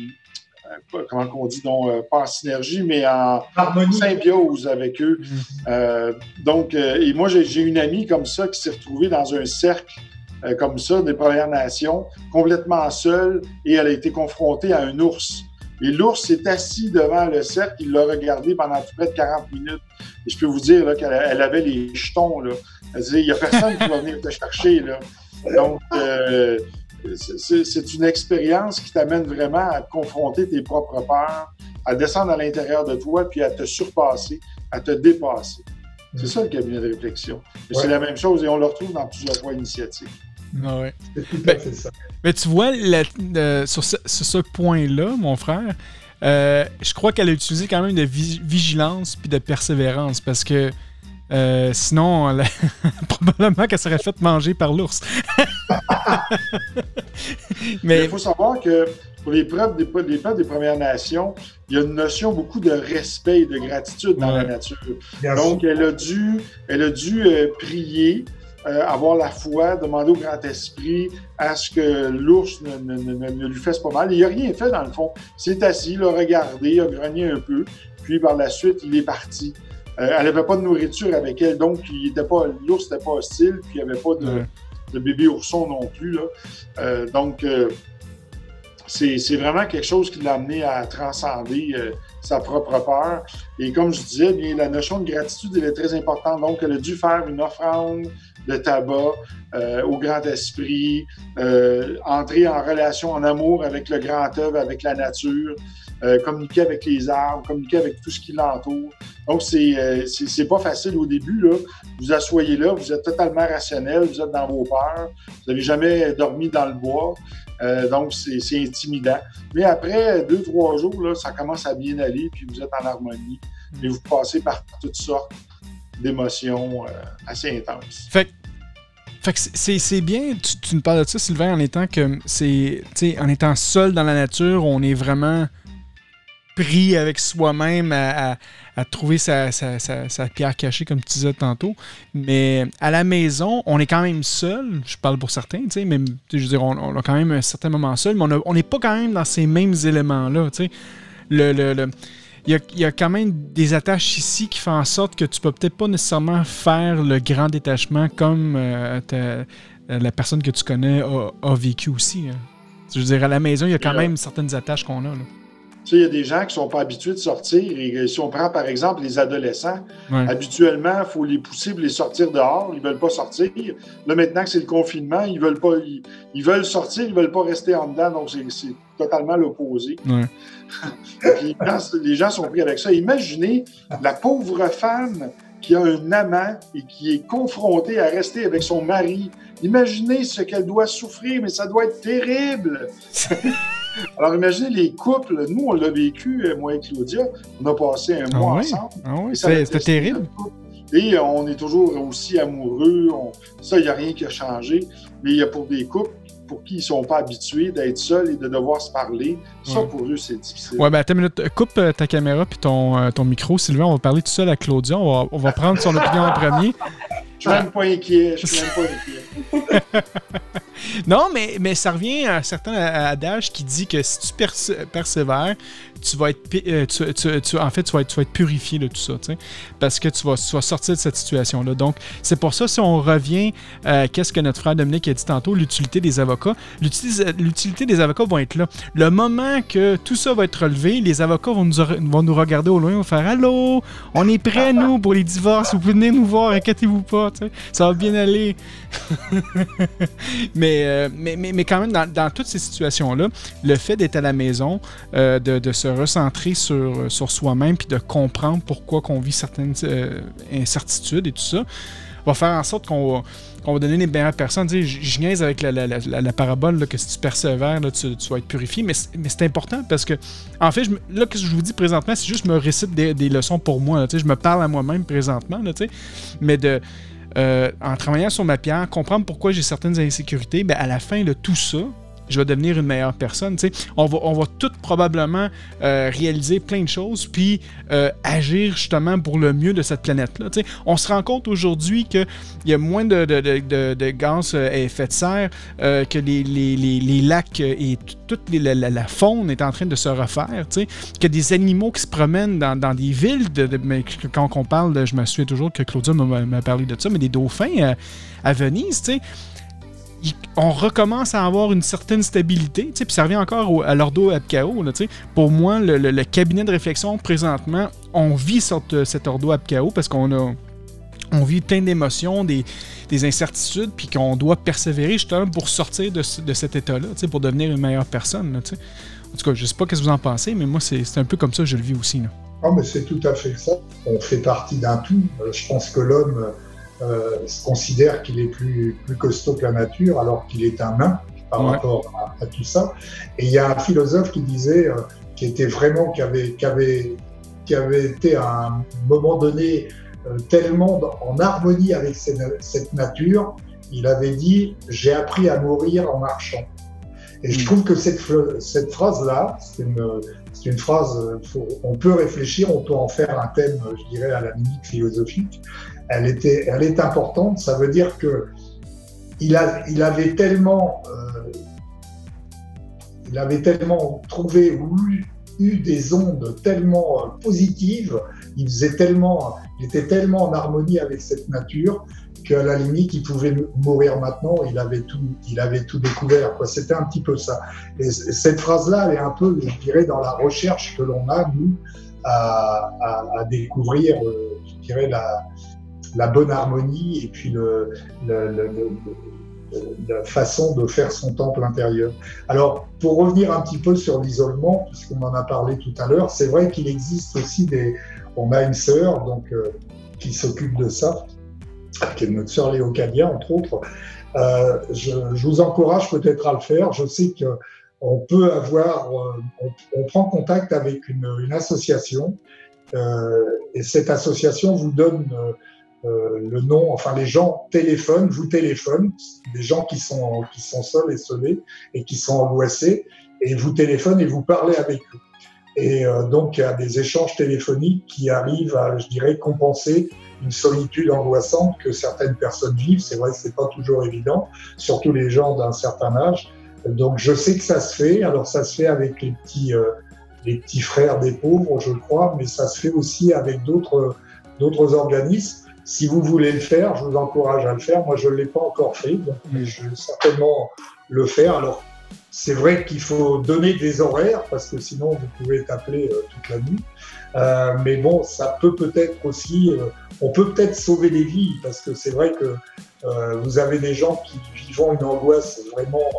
comment on dit, donc, euh, pas en synergie, mais en Harmonie. symbiose avec eux. Mm-hmm. Euh, donc, euh, et moi, j'ai une amie comme ça qui s'est retrouvée dans un cercle euh, comme ça des Premières Nations, complètement seule, et elle a été confrontée à un ours. Et l'ours s'est assis devant le cercle, il l'a regardé pendant près de 40 minutes. Et je peux vous dire qu'elle elle avait les jetons. Là. Elle disait, il n'y a personne qui va venir te chercher. Là. Donc, euh, c'est une expérience qui t'amène vraiment à confronter tes propres peurs, à descendre à l'intérieur de toi, puis à te surpasser, à te dépasser. C'est ça le cabinet de réflexion. C'est la même chose et on le retrouve dans plusieurs voies initiatiques. Ah ouais. Ben, mais tu vois, sur ce, ce point-là, mon frère, euh, je crois qu'elle a utilisé quand même de vigilance puis de persévérance parce que euh, sinon, probablement qu'elle serait faite manger par l'ours. Mais il faut savoir que pour les peuples des, des, peuples des Premières Nations, il y a une notion beaucoup de respect et de gratitude dans la nature. Donc, elle a dû, elle a dû euh, prier, euh, avoir la foi, demander au grand esprit à ce que l'ours ne, ne, ne, lui fasse pas mal. il n'a rien fait, dans le fond. Il s'est assis, il a regardé, il a grogné un peu, puis par la suite, il est parti. Euh, elle n'avait pas de nourriture avec elle, donc l'ours n'était pas hostile, puis il n'y avait pas de, de, bébé ourson non plus. Là. Euh, donc, euh, c'est vraiment quelque chose qui l'a amené à transcender euh, sa propre peur. Et comme je disais, bien, la notion de gratitude elle est très importante. Donc, elle a dû faire une offrande de tabac euh, au grand esprit, euh, entrer en relation, en amour avec le grand œuvre, avec la nature, euh, communiquer avec les arbres, communiquer avec tout ce qui l'entoure. Donc, c'est euh, pas facile au début. Là. Vous asseyez là, vous êtes totalement rationnel, vous êtes dans vos peurs, vous n'avez jamais dormi dans le bois. Euh, donc, c'est intimidant. Mais après deux, trois jours, là, ça commence à bien aller, puis vous êtes en harmonie. Et vous passez par toutes sortes d'émotions euh, assez intenses. Fait fait que c'est bien, tu, tu, nous parles de ça, Sylvain, en étant que c'est. en étant seul dans la nature, on est vraiment pris avec soi-même à, à, à, trouver sa, sa, sa, sa, pierre cachée, comme tu disais tantôt. Mais à la maison, on est quand même seul. Je parle pour certains, tu sais, mais je veux dire, on, on, a quand même un certain moment seul, mais on n'est pas quand même dans ces mêmes éléments-là, tu sais. Le, le, le il y, a, il y, a, quand même des attaches ici qui font en sorte que tu peux peut-être pas nécessairement faire le grand détachement comme euh, ta, la personne que tu connais a, a vécu aussi. Hein. Je veux dire, à la maison, il y a quand même certaines attaches qu'on a. Là. Tu sais, il y a des gens qui ne sont pas habitués de sortir. Et si on prend, par exemple, les adolescents, ouais. habituellement, il faut les pousser pour les sortir dehors. Ils ne veulent pas sortir. Là, maintenant que c'est le confinement, ils veulent pas, ils, ils, veulent sortir, ils ne veulent pas rester en dedans. Donc, c'est totalement l'opposé. Ouais. Les gens sont pris avec ça. Imaginez la pauvre femme qui a un amant et qui est confrontée à rester avec son mari. Imaginez ce qu'elle doit souffrir, mais ça doit être terrible. Alors, imaginez les couples. Nous, on l'a vécu, moi et Claudia. On a passé un mois ah oui? ensemble. Ah oui, c'était terrible. Et on est toujours aussi amoureux. On... Ça, il n'y a rien qui a changé. Mais il y a pour des couples pour qui ils ne sont pas habitués d'être seuls et de devoir se parler. Ça, ouais. pour eux, c'est difficile. Ouais, ben attends une minute. Coupe euh, ta caméra puis ton, euh, ton micro. Sylvain, on va parler tout seul à Claudia. On va, on va prendre son opinion en premier. Je suis même pas inquiet. Je suis même pas inquiet. non, mais, mais ça revient à un certain adage qui dit que si tu persévères, tu vas être, euh, tu, tu, tu, en fait, tu vas être, purifié de tout ça, parce que tu vas, vas sortir de cette situation-là. Donc, c'est pour ça, si on revient à qu'est-ce que notre frère Dominique a dit tantôt, l'utilité des avocats, l'utilité des avocats vont être là. Le moment que tout ça va être relevé, les avocats vont nous, vont nous regarder au loin, vont faire Allô, on est prêts, nous, pour les divorces, vous venez nous voir, inquiétez-vous pas, ça va bien aller. euh, mais, mais, mais, quand même, dans, dans toutes ces situations-là, le fait d'être à la maison, euh, de, de, se recentrer sur, sur soi-même, puis de comprendre pourquoi qu'on vit certaines euh, incertitudes et tout ça, va faire en sorte qu'on va, va, donner les meilleures personnes. Tu sais, je, niaise avec la, la, la, la parabole que si tu persévères, là, tu, tu, vas être purifié, mais, mais c'est important parce que, en fait, je, là, que je vous dis présentement, c'est juste je me récite des, des leçons pour moi. Tu sais, je me parle à moi-même présentement, tu sais, mais de euh, en travaillant sur ma pierre, comprendre pourquoi j'ai certaines insécurités, ben à la fin de tout ça, je vais devenir une meilleure personne. T'sais. On va, on va tout probablement euh, réaliser plein de choses, puis euh, agir justement pour le mieux de cette planète-là. On se rend compte aujourd'hui qu'il y a moins de, de, de, de, gaz à effet de serre, euh, que les, les, les, les, lacs et toute la, la, faune est en train de se refaire, a des animaux qui se promènent dans, dans des villes. mais quand on parle, je me souviens toujours que Claudia m'a parlé de ça, mais des dauphins à Venise, tu sais on recommence à avoir une certaine stabilité, puis ça revient encore à l'ordo Abkao. Là, pour moi, le, cabinet de réflexion, présentement, on vit cette, cet ordo Abkao parce qu'on a on vit plein d'émotions, des, des, incertitudes, puis qu'on doit persévérer justement pour sortir de, cet état-là, pour devenir une meilleure personne. En tout cas, je sais pas ce que vous en pensez, mais moi, c'est un peu comme ça que je le vis aussi. Non, mais c'est tout à fait ça. On fait partie d'un tout. Je pense que l'homme euh, considère qu'il est plus, plus costaud que la nature alors qu'il est un nain par ouais. rapport à, à, tout ça. Et il y a un philosophe qui disait, euh, qui était vraiment, qui avait, qui avait, qui avait été à un moment donné euh, tellement en harmonie avec cette, cette nature, il avait dit, j'ai appris à mourir en marchant. Et je trouve que cette, cette phrase-là, c'est une, une, phrase, on peut réfléchir, on peut en faire un thème, je dirais, à la limite philosophique. Elle, était, elle est importante, ça veut dire que il, a, il avait tellement, euh, il avait tellement trouvé ou eu, des ondes tellement euh, positives, il faisait tellement, il était tellement en harmonie avec cette nature qu'à la limite, il pouvait mourir maintenant, il avait tout, il avait tout découvert. C'était un petit peu ça. Et cette phrase-là, elle est un peu, je dirais, dans la recherche que l'on a, nous, à, à, découvrir, euh, je dirais, la, la, bonne harmonie et puis le, le, le, la façon de faire son temple intérieur. Alors, pour revenir un petit peu sur l'isolement, puisqu'on en a parlé tout à l'heure, c'est vrai qu'il existe aussi des... On a une sœur donc, euh, qui s'occupe de ça, qui est notre sœur Léocadia, entre autres. Euh, je, vous encourage peut-être à le faire. Je sais que on peut avoir, euh, on, prend contact avec une, association euh, et cette association vous donne le nom, enfin les gens téléphonent, vous téléphonent, des gens qui sont qui sont seuls et seuls et qui sont angoissés et vous téléphonent et vous parlez avec eux. Et donc il y a des échanges téléphoniques qui arrivent à, je dirais, compenser une solitude angoissante que certaines personnes vivent. C'est vrai que c'est pas toujours évident, surtout les gens d'un certain âge. Donc je sais que ça se fait. Alors ça se fait avec les petits, euh, les petits frères des pauvres, je crois, mais ça se fait aussi avec d'autres, d'autres organismes. Si vous voulez le faire, je vous encourage à le faire. Moi, je ne l'ai pas encore fait, mais je vais certainement le faire. Alors, c'est vrai qu'il faut donner des horaires parce que sinon vous pouvez être euh, toute la nuit. Euh, mais bon, ça peut peut-être aussi, euh, on peut peut-être sauver des vies parce que c'est vrai que euh, vous avez des gens qui vivant une angoisse vraiment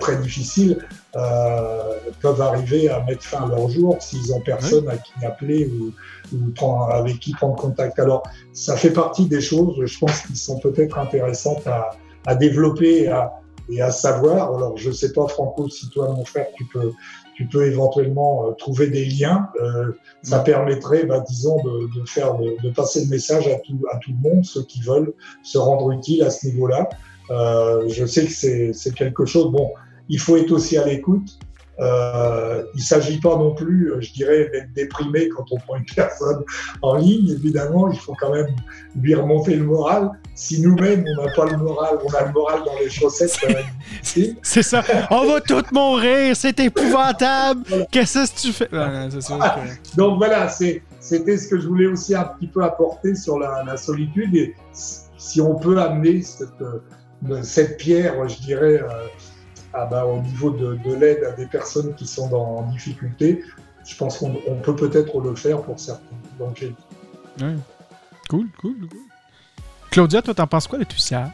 très difficile peuvent arriver à mettre fin à leur jour s'ils ont personne à qui appeler ou, ou avec qui prendre contact. Alors, ça fait partie des choses, je pense, qui sont peut-être intéressantes à, à développer à, et à savoir. Alors, je sais pas, Franco, si toi, mon frère, tu peux tu peux éventuellement euh, trouver des liens. Euh, ça permettrait, bah, disons, de, de faire, de, de, passer le message à tout, à tout le monde, ceux qui veulent se rendre utile à ce niveau-là. Euh, je sais que c'est quelque chose. Bon, il faut être aussi à l'écoute. Euh, il ne s'agit pas non plus, je dirais, d'être déprimé quand on prend une personne en ligne. Évidemment, il faut quand même lui remonter le moral. Si nous-mêmes, on n'a pas le moral, on a le moral dans les chaussettes, c'est ça. On va tous mourir, c'est épouvantable. Qu'est-ce que tu fais? Donc voilà, c'était ce que je voulais aussi un petit peu apporter sur la, solitude. Et si on peut amener cette, euh, cette pierre, je dirais, euh, ah bah, au niveau de, l'aide à des personnes qui sont dans, en difficulté, je pense qu'on peut peut-être le faire pour certains. Donc, Cool, cool, cool. Claudia, toi, t'en penses quoi de tout ça?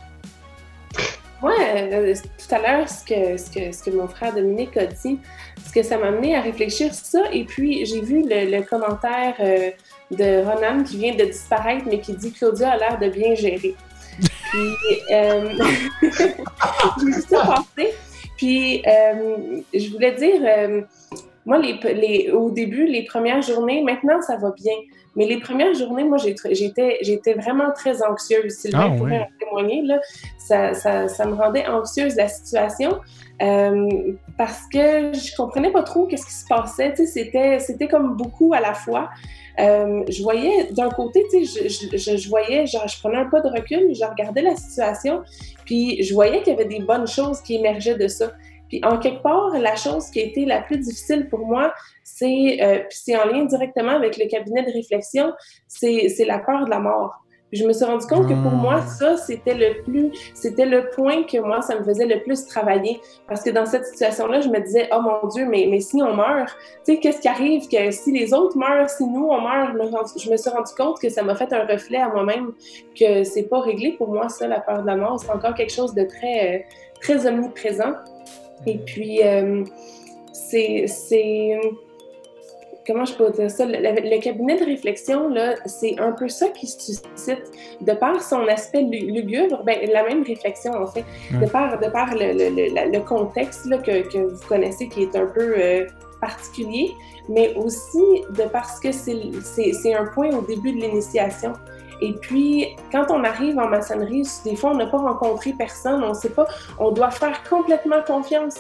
Ouais, euh, tout à l'heure, ce que, ce, que, ce que mon frère Dominique a dit, ce que ça m'a amené à réfléchir sur ça. Et puis, j'ai vu le, commentaire euh, de Ronan qui vient de disparaître, mais qui dit Claudia a l'air de bien gérer. Puis, euh, j'ai ça passé. Puis, euh, je voulais dire, euh, moi, les, les, au début, les premières journées, maintenant, ça va bien. Mais les premières journées, moi, j'étais, j'étais vraiment très anxieuse. Sylvain ah, pourrait en témoigner. Là. Ça, ça, ça, me rendait anxieuse la situation euh, parce que je comprenais pas trop qu'est-ce qui se passait. C'était, c'était comme beaucoup à la fois. Euh, je voyais d'un côté, tu sais, je, je, je, voyais, genre, je prenais un pas de recul, je regardais la situation, puis je voyais qu'il y avait des bonnes choses qui émergeaient de ça. Puis en quelque part, la chose qui a été la plus difficile pour moi, c'est, euh, puis c'est en lien directement avec le cabinet de réflexion, c'est, c'est la peur de la mort. Je me suis rendu compte que pour moi, ah. ça, c'était le plus, c'était le point que moi, ça me faisait le plus travailler. Parce que dans cette situation-là, je me disais, oh mon Dieu, mais, mais si on meurt, tu sais, qu'est-ce qui arrive que si les autres meurent, si nous, on meurt, je me, suis rendu compte que ça m'a fait un reflet à moi-même que c'est pas réglé pour moi, ça, la peur de la mort. C'est encore quelque chose de très, euh, très omniprésent. Et puis, euh, c'est comment je peux dire ça, le, cabinet de réflexion, c'est un peu ça qui suscite, de par son aspect lugubre, ben, la même réflexion en fait, de par, de par le, le, le contexte là, que, que, vous connaissez qui est un peu euh, particulier, mais aussi de parce que c'est un point au début de l'initiation. Et puis, quand on arrive en maçonnerie, des fois, on n'a pas rencontré personne, on ne sait pas, on doit faire complètement confiance.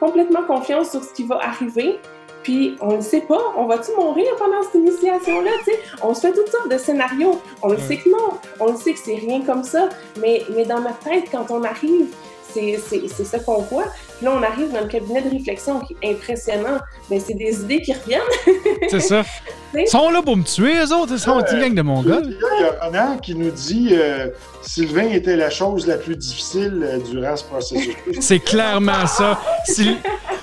complètement confiance sur ce qui va arriver. Puis on ne sait pas, on va-tu mourir pendant cette initiation-là? tu sais? On se fait toutes sortes de scénarios. On le sait que non, on le sait que c'est rien comme ça. Mais, mais dans notre tête, quand on arrive, c'est c'est ça qu'on voit. Puis là, on arrive dans le cabinet de réflexion qui est impressionnant. Mais c'est des idées qui reviennent. C'est ça. Ils sont là pour me tuer, eux autres. Ils sont une petite gang de Mongols. Il y a Ronan qui nous dit euh, Sylvain était la chose la plus difficile euh, durant ce processus. C'est clairement ça.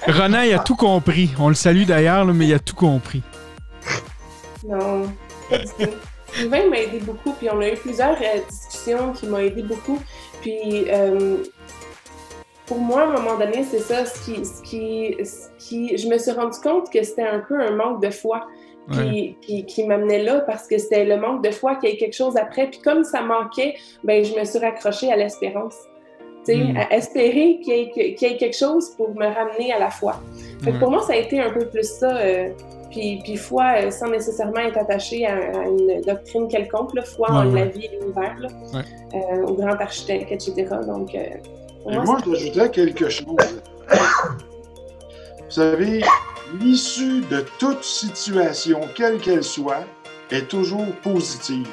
Ronan, il a tout compris. On le salue d'ailleurs, mais il a tout compris. Non. Sylvain m'a aidé beaucoup, puis on a eu plusieurs euh, discussions qui m'ont aidé beaucoup. Puis euh, pour moi, à un moment donné, c'est ça, ce qui, ce qui, ce qui, je me suis rendu compte que c'était un peu un manque de foi qui, Ouais. qui, qui m'amenait là parce que c'était le manque de foi qu'il y ait quelque chose après. Puis comme ça manquait, ben je me suis raccrochée à l'espérance. Mm. à espérer qu'il y, ait, que- qu'il y ait quelque chose pour me ramener à la foi. Fait que Ouais. pour moi, ça a été un peu plus ça. euh, puis, puis foi euh, sans nécessairement être attaché à, à une doctrine quelconque, là, foi en Ouais, la vie et l'univers, là, Ouais. euh, au grand architecte, etc. Donc, euh, moi, moi, j'ajouterais quelque chose. Vous savez, l'issue de toute situation, quelle qu'elle soit, est toujours positive.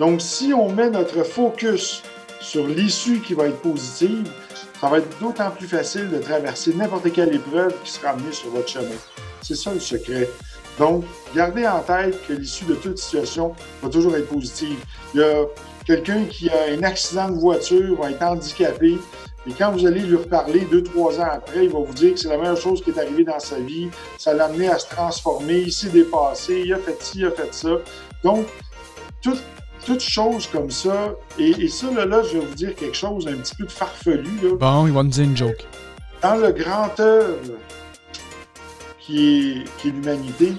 Donc, si on met notre focus sur l'issue qui va être positive, ça va être d'autant plus facile de traverser n'importe quelle épreuve qui sera amenée sur votre chemin. C'est ça le secret. Donc, gardez en tête que l'issue de toute situation va toujours être positive. Il y a quelqu'un qui a un accident de voiture, va être handicapé, et quand vous allez lui reparler deux, trois ans après, il va vous dire que c'est la meilleure chose qui est arrivée dans sa vie. Ça l'a amené à se transformer, il s'est dépassé, il a fait ci, il a fait ça. Donc, tout- toutes choses comme ça. Et, et ça, là, là, je vais vous dire quelque chose un petit peu de farfelu. Là. Bon, il va nous dire une joke. Dans le grand œuvre qui est, l'humanité,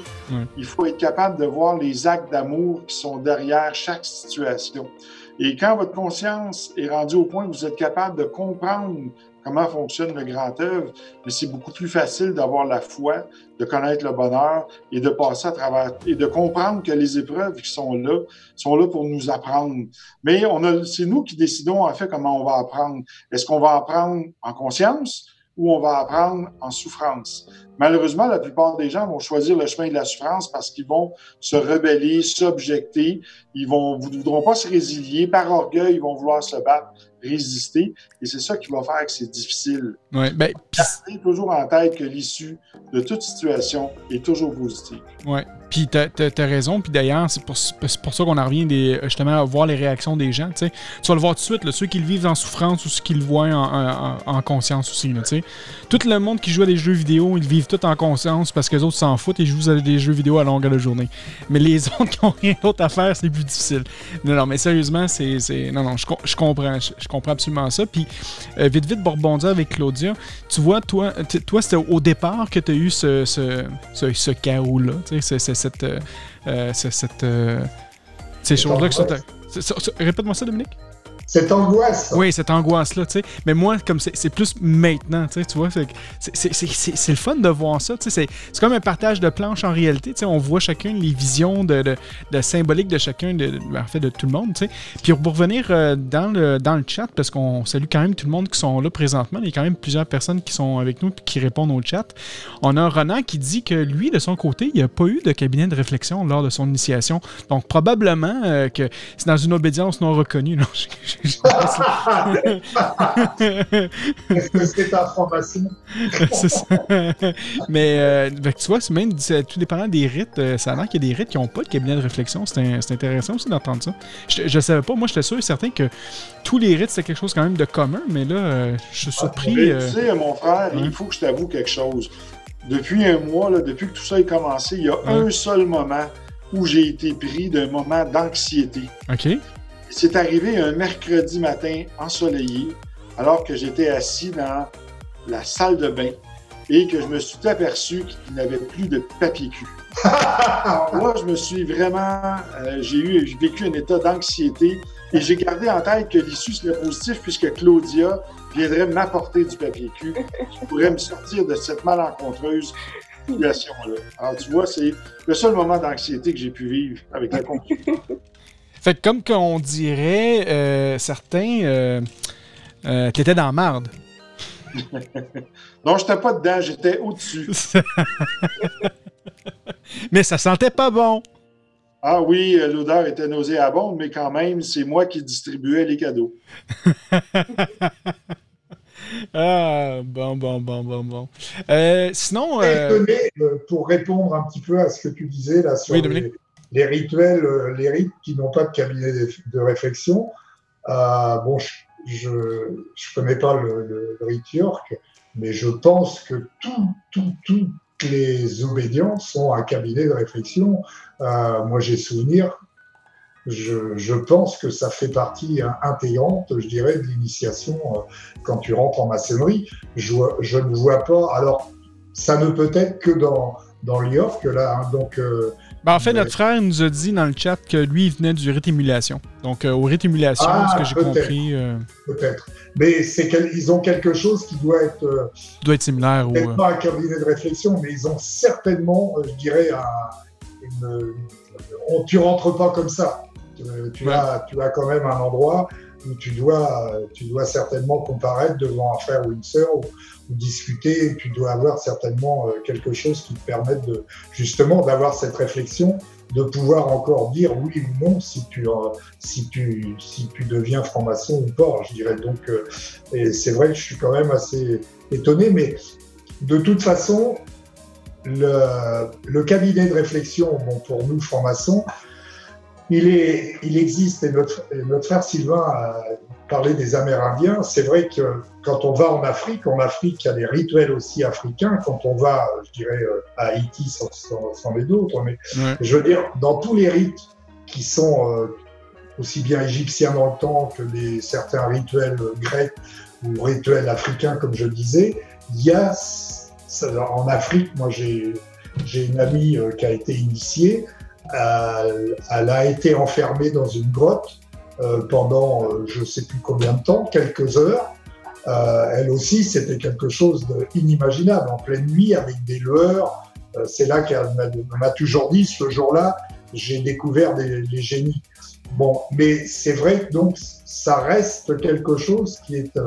il faut être capable de voir les actes d'amour qui sont derrière chaque situation. Et quand votre conscience est rendue au point où vous êtes capable de comprendre comment fonctionne le grand œuvre, mais c'est beaucoup plus facile d'avoir la foi, de connaître le bonheur et de passer à travers et de comprendre que les épreuves qui sont là sont là pour nous apprendre. Mais on a, c'est nous qui décidons en fait comment on va apprendre. Est-ce qu'on va apprendre en conscience ou on va apprendre en souffrance? Malheureusement, la plupart des gens vont choisir le chemin de la souffrance parce qu'ils vont se rebeller, s'objecter. Ils vont, ne voudront pas se résilier. Par orgueil, ils vont vouloir se battre, résister. Et c'est ça qui va faire que c'est difficile. Ouais, ben, Gardez toujours en tête que l'issue de toute situation est toujours positive. ouais. Puis t'as, t'as raison. Puis d'ailleurs, c'est pour, pour ça qu'on en revient des, justement à voir les réactions des gens. tu sais. Tu vas le voir tout de suite, là, ceux qui le vivent en souffrance ou ceux qui le voient en, en- en conscience aussi. Là, tu sais. tout le monde qui joue à des jeux vidéo, ils le vivent tout en conscience parce que les autres s'en foutent et jouent à des jeux vidéo à longueur de journée. Mais les autres qui n'ont rien d'autre à faire, c'est plus difficile. Non, non, mais sérieusement, c'est. Non, non, je, je comprends. Je, je comprends absolument ça. Puis, euh, vite, vite, rebondir avec Claudia, tu vois, toi, toi c'était au départ que tu as eu ce, ce, ce, ce chaos-là. Tu sais, cette. euh, euh, c'est cette. euh, ces choses-là c'est- Répète-moi ça, Dominique. Cette angoisse. Oui, cette angoisse-là, tu sais. Mais moi, comme c'est plus maintenant, tu vois. c'est- le fun de voir ça. C'est comme un partage de planches en réalité. On voit chacun les visions de, de, de chacun, de, en fait, de tout le monde. Puis pour revenir euh, dans, le, chat, parce qu'on salue quand même tout le monde qui sont là présentement, il y a quand même plusieurs personnes qui sont avec nous qui répondent au chat. On a Ronan qui dit que lui, de son côté, il n'y a pas eu de cabinet de réflexion lors de son initiation. Donc probablement euh, que c'est dans une obédience non reconnue. Est-ce que c'est information? c'est ça. Mais euh, que tu vois, c'est même c'est tout dépendant des rites. euh, ça a l'air qu'il y a des rites qui n'ont pas de cabinet de réflexion. C'est intéressant aussi d'entendre ça. Je, je savais pas. Moi, j'étais sûr et certain que tous les rites, c'était quelque chose quand même de commun. Mais là, euh, je suis surpris. Mais euh, tu sais, mon frère, il faut que je t'avoue quelque chose. Depuis un mois, là, depuis que tout ça a commencé, il y a un seul moment où j'ai été pris d'un moment d'anxiété. OK. C'est arrivé un mercredi matin ensoleillé, alors que j'étais assis dans la salle de bain et que je me suis aperçu qu'il n'y avait plus de papier cul. Alors là, je me suis vraiment, euh, j'ai eu, j'ai vécu un état d'anxiété et j'ai gardé en tête que l'issue serait positive puisque Claudia viendrait m'apporter du papier cul. Je pourrais me sortir de cette malencontreuse situation-là. Alors tu vois, c'est le seul moment d'anxiété que j'ai pu vivre avec la conduite. Fait que comme qu'on dirait, euh, certains, euh, euh, t'étais dans la marde. non, j'étais pas dedans, j'étais au-dessus. mais ça sentait pas bon. Ah oui, euh, l'odeur était nauséabonde, mais quand même, c'est moi qui distribuais les cadeaux. ah, bon, bon, bon, bon, bon. Euh, sinon. Euh... pour répondre un petit peu à ce que tu disais là sur les, rituels, euh, les rites qui n'ont pas de cabinet de, réflexion, bon, je ne connais pas le, rite York, mais je pense que tout, tout, tout les obédiences sont un cabinet de réflexion. Euh, moi, j'ai souvenir, je, je, pense que ça fait partie intégrante, je dirais, de l'initiation euh, quand tu rentres en maçonnerie. Je, je, ne vois pas. Alors, ça ne peut être que dans, dans York, là. Hein, donc, euh, ben, en fait, notre frère nous a dit dans le chat que lui, il venait du rite émulation. Donc, au rite émulation, ah, ce que j'ai compris. Peut-être. Mais c'est qu'ils ont quelque chose qui doit être. Euh, doit être similaire. Peut-être pas un cabinet de réflexion, mais ils ont certainement, euh, je dirais, un, une, on, tu rentres pas comme ça. Tu, as, tu as quand même un endroit tu dois, tu dois certainement comparaître devant un frère ou une sœur ou, discuter. Tu dois avoir certainement euh, quelque chose qui te permette de, justement d'avoir cette réflexion de pouvoir encore dire oui ou non si tu, euh, si tu, si tu deviens franc-maçon ou pas, je dirais. Donc, euh, c'est vrai que je suis quand même assez étonné, mais de toute façon, le, le cabinet de réflexion, bon, pour nous francs-maçons, il, est, il existe, et notre, notre frère Sylvain a parlé des Amérindiens. C'est vrai que quand on va en Afrique, en Afrique, il y a des rituels aussi africains. Quand on va, je dirais, euh, à Haïti, sans, sans, les d'autres, mais je veux dire, dans tous les rites qui sont euh, aussi bien égyptiens dans le temps que les, certains rituels grecs ou rituels africains, comme je disais, il y a en Afrique, moi j'ai une amie euh, qui a été initiée, elle, a été enfermée dans une grotte euh, pendant euh, je ne sais plus combien de temps, quelques heures. Euh, elle aussi, c'était quelque chose d'inimaginable, en pleine nuit, avec des lueurs. C'est là qu'elle m'a toujours dit, ce jour-là, j'ai découvert des, les génies. Bon, mais c'est vrai que donc ça reste quelque chose qui est,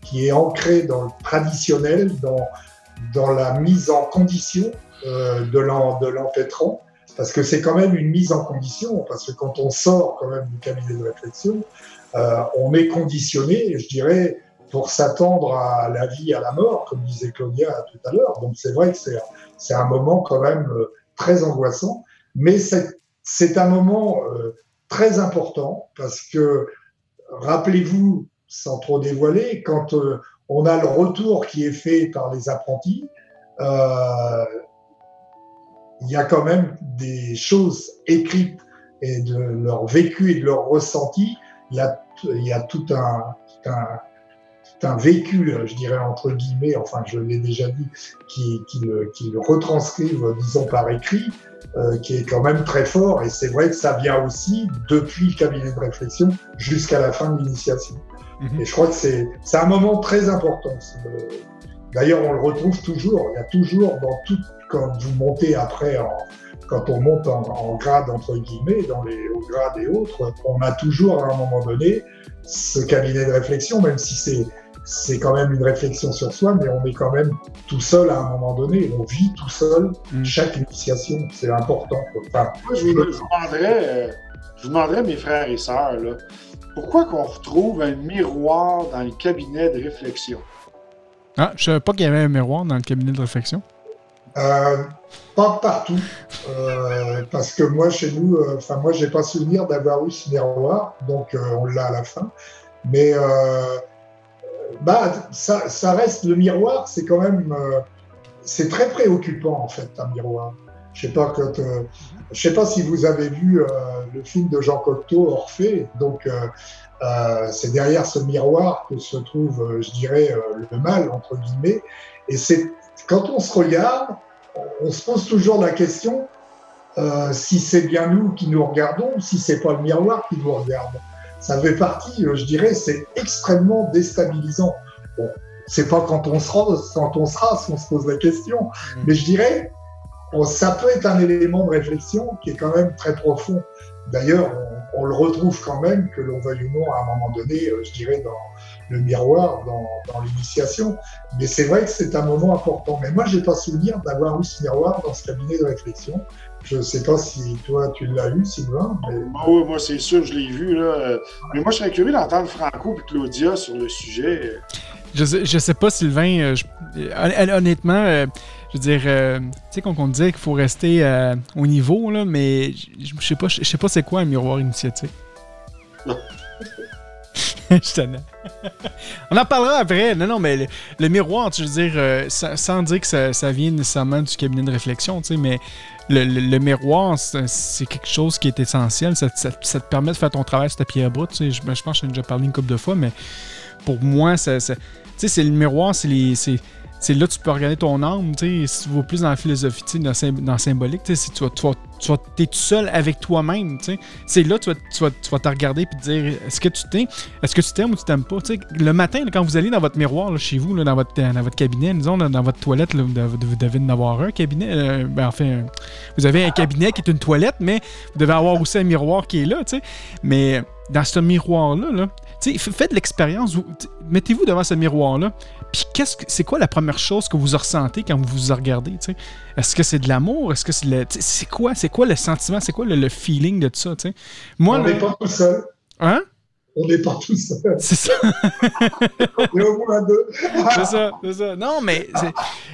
qui est ancré dans le traditionnel, dans, dans la mise en condition euh, de l'empêtrant parce que c'est quand même une mise en condition, parce que quand on sort quand même du cabinet de réflexion, euh, on est conditionné, je dirais, pour s'attendre à la vie, à la mort, comme disait Claudia tout à l'heure. Donc c'est vrai que c'est un moment quand même euh, très angoissant, mais c'est un moment euh, très important, parce que, rappelez-vous, sans trop dévoiler, quand on a le retour qui est fait par les apprentis, il y a quand même des choses écrites et de leur vécu et de leur ressenti. Il y a, il y a tout un, un, un vécu, je dirais entre guillemets, enfin je l'ai déjà dit, qui, qui, le, qui le retranscrivent, disons, par écrit, euh, qui est quand même très fort. Et c'est vrai que ça vient aussi depuis le cabinet de réflexion jusqu'à la fin de l'initiation. Mhm. Et je crois que c'est un moment très important. D'ailleurs, on le retrouve toujours. Il y a toujours dans toute quand vous montez après, quand on monte en, grade, entre guillemets, dans les hauts grades et autres, on a toujours à un moment donné ce cabinet de réflexion, même si c'est c'est quand même une réflexion sur soi, mais on est quand même tout seul à un moment donné. On vit tout seul mm. chaque initiation. C'est important. Moi, je, vous, demanderais, je demanderais, mes frères et sœurs, là, pourquoi qu'on retrouve un miroir dans le cabinet de réflexion? Ah, je savais pas qu'il y avait un miroir dans le cabinet de réflexion. Euh, pas partout, euh, parce que moi, chez nous, euh, enfin, moi, j'ai pas souvenir d'avoir eu ce miroir, donc on l'a à la fin. Mais bah, ça, ça, reste le miroir, c'est quand même, c'est très préoccupant en fait, un miroir. Je sais pas quand, je sais pas si vous avez vu le film de Jean Cocteau, Orphée. Donc, c'est derrière ce miroir que se trouve, je dirais, le mal entre guillemets. Et c'est quand on se regarde, on se pose toujours la question euh, si c'est bien nous qui nous regardons si c'est pas le miroir qui nous regarde. Ça fait partie, euh, je dirais, c'est extrêmement déstabilisant. Bon, c'est pas quand on se rase, quand on se rase, on se pose la question, mmh. mais je dirais, ça peut être un élément de réflexion qui est quand même très profond. D'ailleurs, on, le retrouve quand même, que l'on veuille ou non, à un moment donné, euh, je dirais, dans le miroir, dans, dans l'initiation. Mais c'est vrai que c'est un moment important. Mais moi, j'ai pas souvenir d'avoir eu ce miroir dans ce cabinet de réflexion. Je ne sais pas si toi, tu l'as eu, Sylvain. Mais... Ah oui, moi, c'est sûr, je l'ai vu. Là. Mais moi, je serais curieux d'entendre Franco et Claudia sur le sujet. Je sais, je sais pas, Sylvain. euh, je- honnêtement, euh, je veux dire, euh, tu sais, quand on disait qu'il faut rester euh, au niveau, là, mais je sais pas, je sais pas c'est quoi un miroir initiatique. je t'en On en parlera après. Non, non, mais le, le miroir, tu veux dire, euh, sans, sans dire que ça, ça vient nécessairement du cabinet de réflexion, tu sais, mais le, le- le miroir, c'est quelque chose qui est essentiel. Ça, ça- ça te permet de faire ton travail sur ta pierre brute. tu sais. Je, ben, je pense que j'en ai déjà parlé une couple de fois, mais pour moi, ça, ça- tu sais, c'est le miroir, c'est les. c'est- c'est là que tu peux regarder ton âme, tu sais, si tu vas plus dans la philosophie, dans, dans symbolique, tu sais, si tu vas, tu t'es tout seul avec toi-même, tu sais. C'est là que tu vas, tu, vas, tu vas te regarder et te dire, est-ce que tu t'aimes, est-ce que tu t'aimes ou tu t'aimes pas. Le matin, là, quand vous allez dans votre miroir, là, chez vous, là, dans, votre, dans votre cabinet, disons, là, dans votre toilette, là, vous devez- en avoir un cabinet, euh, ben, enfin, vous avez un cabinet qui est une toilette, mais vous devez avoir aussi un miroir qui est là, tu sais. Mais dans ce miroir-là, là, f- faites l'expérience, mettez-vous devant ce miroir-là, puis qu'est-ce que c'est quoi la première chose que vous ressentez quand vous vous regardez? Est-ce que c'est de l'amour? Est-ce que c'est le. C'est quoi? C'est quoi le sentiment? C'est quoi le, le feeling de tout ça, tu sais? Moi, on n'est pas tout seul. Hein? On n'est pas tout seul. C'est ça. Au moins deux. c'est ça, c'est ça. Non, mais.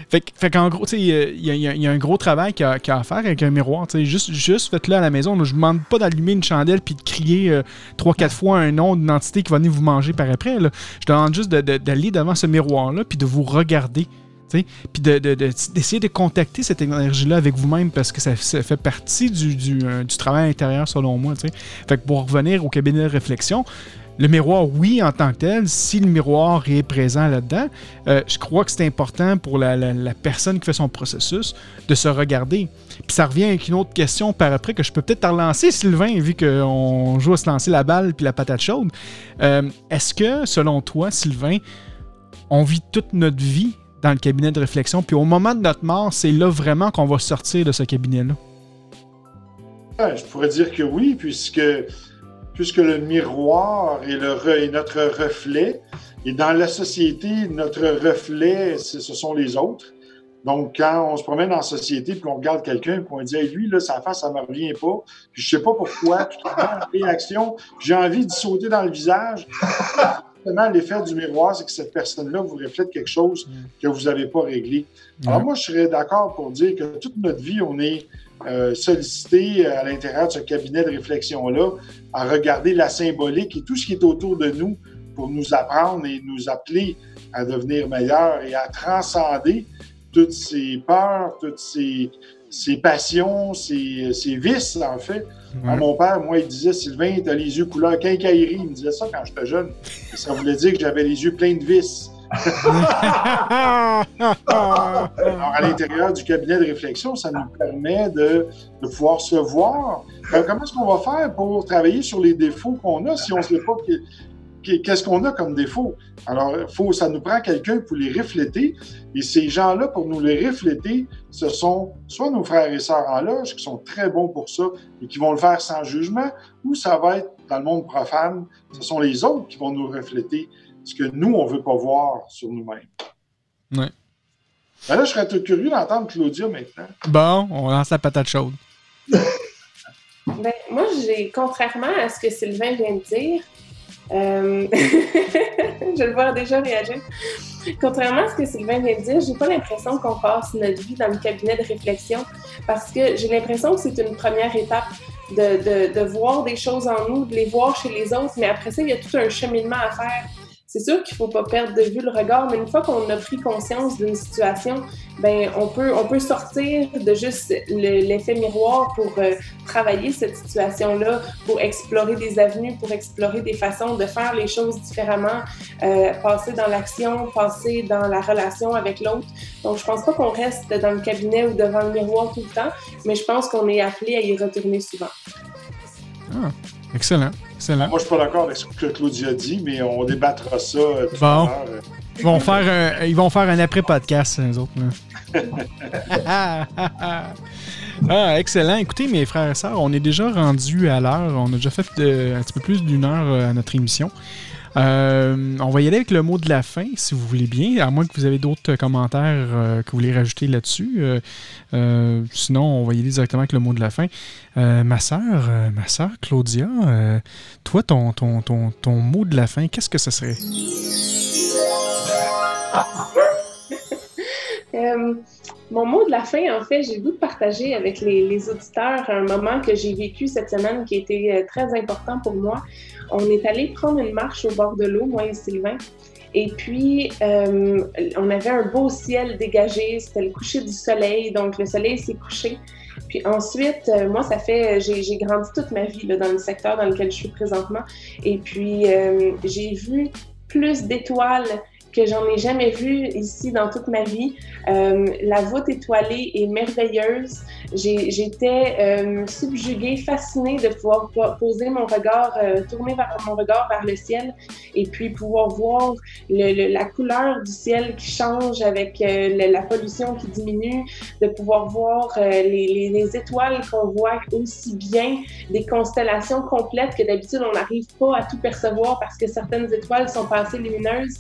Fait, que- fait qu'en gros, tu sais, il y, y y a un gros travail qu'il y a, à faire avec un miroir. Tu sais, juste, juste faites-le à la maison. là. Je vous demande pas d'allumer une chandelle puis de crier euh, trois, quatre fois un nom d'une entité qui va venir vous manger par après. là. Je demande juste de- de- d'aller devant ce miroir-là puis de vous regarder. Puis de- de- de- d'essayer de, contacter cette énergie-là avec vous-même parce que ça, fait partie euh, du travail intérieur selon moi. Fait que pour revenir au cabinet de réflexion, le miroir, oui, en tant que tel, si le miroir est présent là-dedans, euh, je crois que c'est important pour la, personne qui fait son processus de se regarder. Puis ça revient avec une autre question par après que je peux peut-être relancer, Sylvain, vu qu'on joue à se lancer la balle puis la patate chaude. Euh, Est-ce que, selon toi, Sylvain, on vit toute notre vie dans le cabinet de réflexion, puis au moment de notre mort, c'est là vraiment qu'on va sortir de ce cabinet-là? Je pourrais dire que oui, puisque, puisque le miroir est, le re- est notre reflet. Et dans la société, notre reflet, ce sont les autres. Donc, quand on se promène en société, puis on regarde quelqu'un, puis on dit lui, là, sa face, ça ne me revient pas. Puis je sais pas pourquoi, tout en réaction, j'ai envie d'y sauter dans le visage. Justement, l'effet du miroir, c'est que cette personne-là vous reflète quelque chose que vous n'avez pas réglé. Alors, Ouais. moi, je serais d'accord pour dire que toute notre vie, on est euh, sollicité à l'intérieur de ce cabinet de réflexion-là à regarder la symbolique et tout ce qui est autour de nous pour nous apprendre et nous appeler à devenir meilleurs et à transcender toutes ces peurs, toutes ces, ces passions, ces, ces vices, en fait. Mon père, moi, il disait Sylvain, t'as les yeux couleur quincaillerie. Il me disait ça quand j'étais jeune. Et ça voulait dire que j'avais les yeux pleins de vices. Alors, à l'intérieur du cabinet de réflexion, ça nous permet de, de pouvoir se voir. Euh, comment est-ce qu'on va faire pour travailler sur les défauts qu'on a si on ne sait pas qu'est-ce qu'on a comme défaut? Alors, faut, ça nous prend quelqu'un pour les refléter. Et ces gens-là, pour nous les refléter, ce sont soit nos frères et sœurs en loge qui sont très bons pour ça et qui vont le faire sans jugement, ou ça va être dans le monde profane, ce sont les autres qui vont nous refléter ce que nous, on ne veut pas voir sur nous-mêmes. Ouais. Ben là, je serais tout curieux d'entendre Claudia maintenant. Bon, on lance la patate chaude. Ben, moi, j'ai, contrairement à ce que Sylvain vient de dire, euh, je le vois déjà réagir. Contrairement à ce que Sylvain vient de dire, j'ai pas l'impression qu'on passe notre vie dans le cabinet de réflexion parce que j'ai l'impression que c'est une première étape de, de, de voir des choses en nous, de les voir chez les autres, mais après ça, il y a tout un cheminement à faire. C'est sûr qu'il faut pas perdre de vue le regard, mais une fois qu'on a pris conscience d'une situation, ben on peut on peut sortir de juste le- l'effet miroir pour euh, travailler cette situation-là, pour explorer des avenues, pour explorer des façons de faire les choses différemment, euh, passer dans l'action, passer dans la relation avec l'autre. Donc je pense pas qu'on reste dans le cabinet ou devant le miroir tout le temps, mais je pense qu'on est appelé à y retourner souvent. Excellent, excellent. Moi, je suis pas d'accord avec ce que Claudia dit, mais on débattra ça euh, tout Bon. à l'heure. euh, Ils vont faire un, ils vont faire un après-podcast, les autres. ah, excellent. Écoutez, mes frères et sœurs, on est déjà rendu à l'heure. On a déjà fait euh, un petit peu plus d'une heure euh, à notre émission. Euh, on va y aller avec le mot de la fin, si vous voulez bien, à moins que vous avez d'autres commentaires que vous voulez rajouter là-dessus. sinon, on va y aller directement avec le mot de la fin. ma sœur, ma sœur Claudia, toi, ton, ton, ton, ton mot de la fin, qu'est-ce que ce serait? Euh, mon mot de la fin, en fait, j'ai de partager avec les, auditeurs un moment que j'ai vécu cette semaine qui était euh, très important pour moi. On est allé prendre une marche au bord de l'eau, moi et Sylvain. Et puis, euh, on avait un beau ciel dégagé, c'était le coucher du soleil, donc le soleil s'est couché. Puis ensuite, moi, ça fait, j'ai grandi toute ma vie dans le secteur dans lequel je suis présentement. Et puis, j'ai vu plus d'étoiles que j'en ai jamais vu ici dans toute ma vie. Euh, la voûte étoilée est merveilleuse. J'étais euh, subjuguée, fascinée de pouvoir poser mon regard, euh, tourner mon regard vers le ciel et puis pouvoir voir la couleur du ciel qui change avec la pollution qui diminue, de pouvoir voir les, les, étoiles qu'on voit aussi bien, des constellations complètes que d'habitude on n'arrive pas à tout percevoir parce que certaines étoiles sont pas assez lumineuses.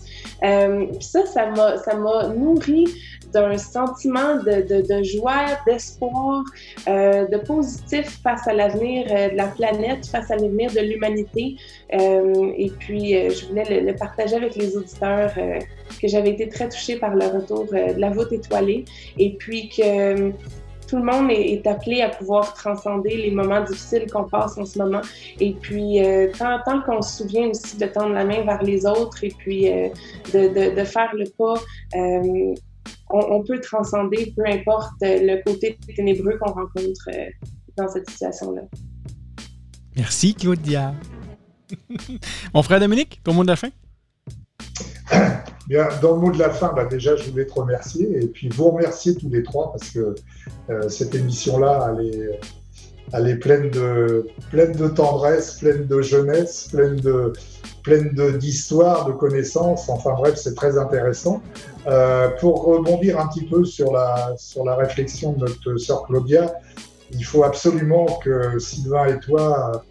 Ça, ça m'a, ça m'a nourri d'un sentiment de, joie, d'espoir, euh, de positif face à l'avenir euh, de la planète, face à l'avenir de l'humanité. Euh, et puis, euh, je voulais le, le, partager avec les auditeurs euh, que j'avais été très touchée par le retour de la voûte étoilée et puis que tout le monde est, appelé à pouvoir transcender les moments difficiles qu'on passe en ce moment. Et puis, euh, tant, qu'on se souvient aussi de tendre la main vers les autres et puis euh, de, faire le pas, euh, on, peut transcender, peu importe le côté ténébreux qu'on rencontre dans cette situation-là. Merci, Claudia. Mon frère Dominique, ton mot de la fin? Bien, dans le mot de la fin, bah déjà, je voulais te remercier et puis vous remercier tous les trois parce que euh, cette émission-là, elle est, elle est pleine, de, pleine de tendresse, pleine de jeunesse, pleine de pleine d'histoire, de, connaissances. Enfin bref, c'est très intéressant. Euh, pour rebondir un petit peu sur la, sur la réflexion de notre sœur Claudia, il faut absolument que Sylvain et toi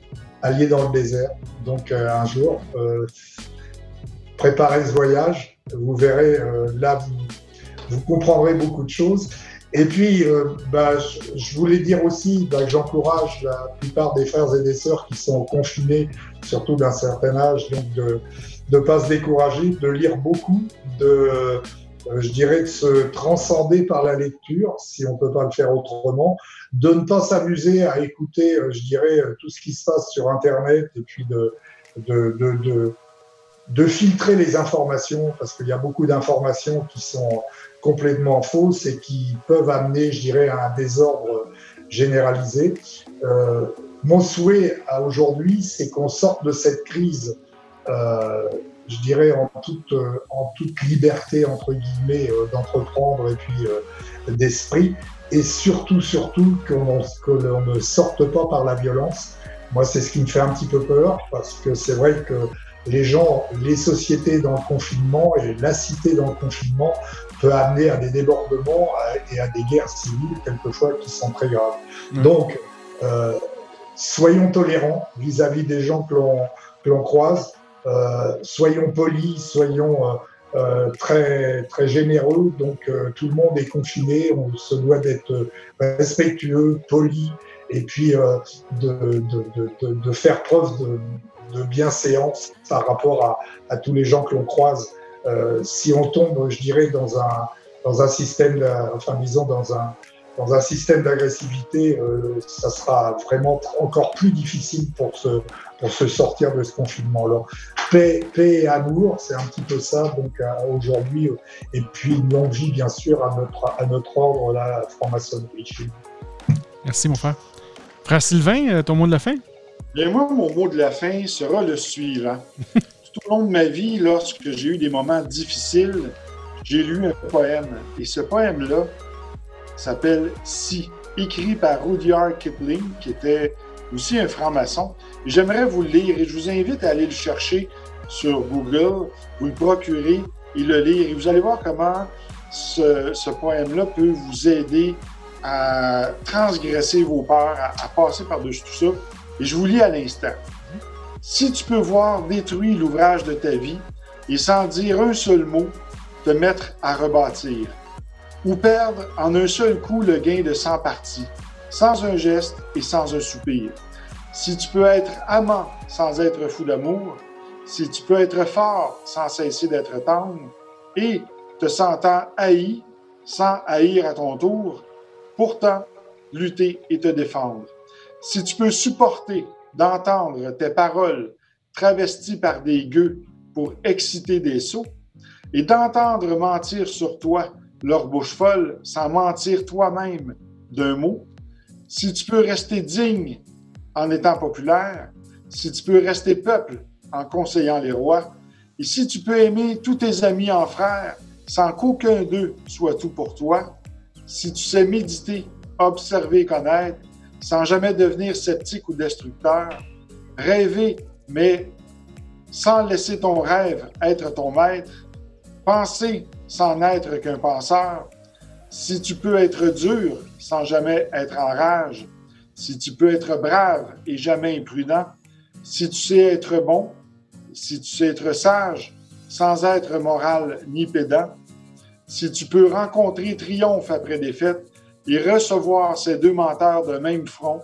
alliez dans le désert. Donc euh, un jour, euh, préparez ce voyage. Vous verrez, euh, là, vous, comprendrez beaucoup de choses. Et puis, euh, bah, je, voulais dire aussi bah, que j'encourage la plupart des frères et des sœurs qui sont confinés, surtout d'un certain âge, de ne pas se décourager, de lire beaucoup, de, euh, je dirais, de se transcender par la lecture, si on peut pas le faire autrement, de ne pas s'amuser à écouter, je dirais, tout ce qui se passe sur Internet et puis de, de, de de filtrer les informations, parce qu'il y a beaucoup d'informations qui sont complètement fausses et qui peuvent amener, je dirais, à un désordre généralisé. Euh, mon souhait à aujourd'hui, c'est qu'on sorte de cette crise, euh, je dirais, en toute, en toute liberté, entre guillemets, euh, d'entreprendre et puis euh, d'esprit, et surtout, surtout, qu'on qu ne sorte pas par la violence. Moi, c'est ce qui me fait un petit peu peur, parce que c'est vrai que les gens, les sociétés dans le confinement et la cité dans le confinement peut amener à des débordements et à des guerres civiles, quelquefois, qui sont très graves. Mmh. Donc, euh, soyons tolérants vis-à-vis -vis des gens que l'on croise, euh, soyons polis, soyons euh, euh, très, très généreux. Donc, euh, tout le monde est confiné, on se doit d'être respectueux, poli, et puis euh, de, de, de, de, faire preuve de de bienséance par rapport à, tous les gens que l'on croise. Euh, si on tombe, je dirais, dans un, dans un système, enfin disons dans un, dans un système d'agressivité, euh, ça sera vraiment encore plus difficile pour se, pour se sortir de ce confinement. Alors, paix, paix et amour, c'est un petit peu ça, donc aujourd'hui, et puis une longue bien sûr, à notre, à notre ordre, la franc-maçonnerie. Merci, mon frère. Frère Sylvain, euh, ton mot de la fin? Et moi, mon mot de la fin sera le suivant. Tout au long de ma vie, lorsque j'ai eu des moments difficiles, j'ai lu un poème. Et ce poème-là s'appelle Si, écrit par Rudyard Kipling, qui était aussi un franc-maçon. J'aimerais vous le lire et je vous invite à aller le chercher sur Google, vous le procurer. et le lire. Et vous allez voir comment ce, ce poème-là peut vous aider à transgresser vos peurs, à, à passer par-dessus tout ça. Et je vous lis à l'instant. Si tu peux voir détruit l'ouvrage de ta vie et sans dire un seul mot, te mettre à rebâtir, ou perdre en un seul coup le gain de 100 parties, sans un geste et sans un soupir. Si tu peux être amant sans être fou d'amour, si tu peux être fort sans cesser d'être tendre, et te sentant haï sans haïr à ton tour, pourtant lutter et te défendre. Si tu peux supporter d'entendre tes paroles travesties par des gueux pour exciter des sots, et d'entendre mentir sur toi leur bouche folle sans mentir toi-même d'un mot, si tu peux rester digne en étant populaire, si tu peux rester peuple en conseillant les rois, et si tu peux aimer tous tes amis en frères sans qu'aucun d'eux soit tout pour toi, si tu sais méditer, observer, connaître, sans jamais devenir sceptique ou destructeur, rêver, mais sans laisser ton rêve être ton maître, penser sans n'être qu'un penseur, si tu peux être dur sans jamais être en rage, si tu peux être brave et jamais imprudent, si tu sais être bon, si tu sais être sage sans être moral ni pédant, si tu peux rencontrer triomphe après défaite et recevoir ces deux menteurs de même front,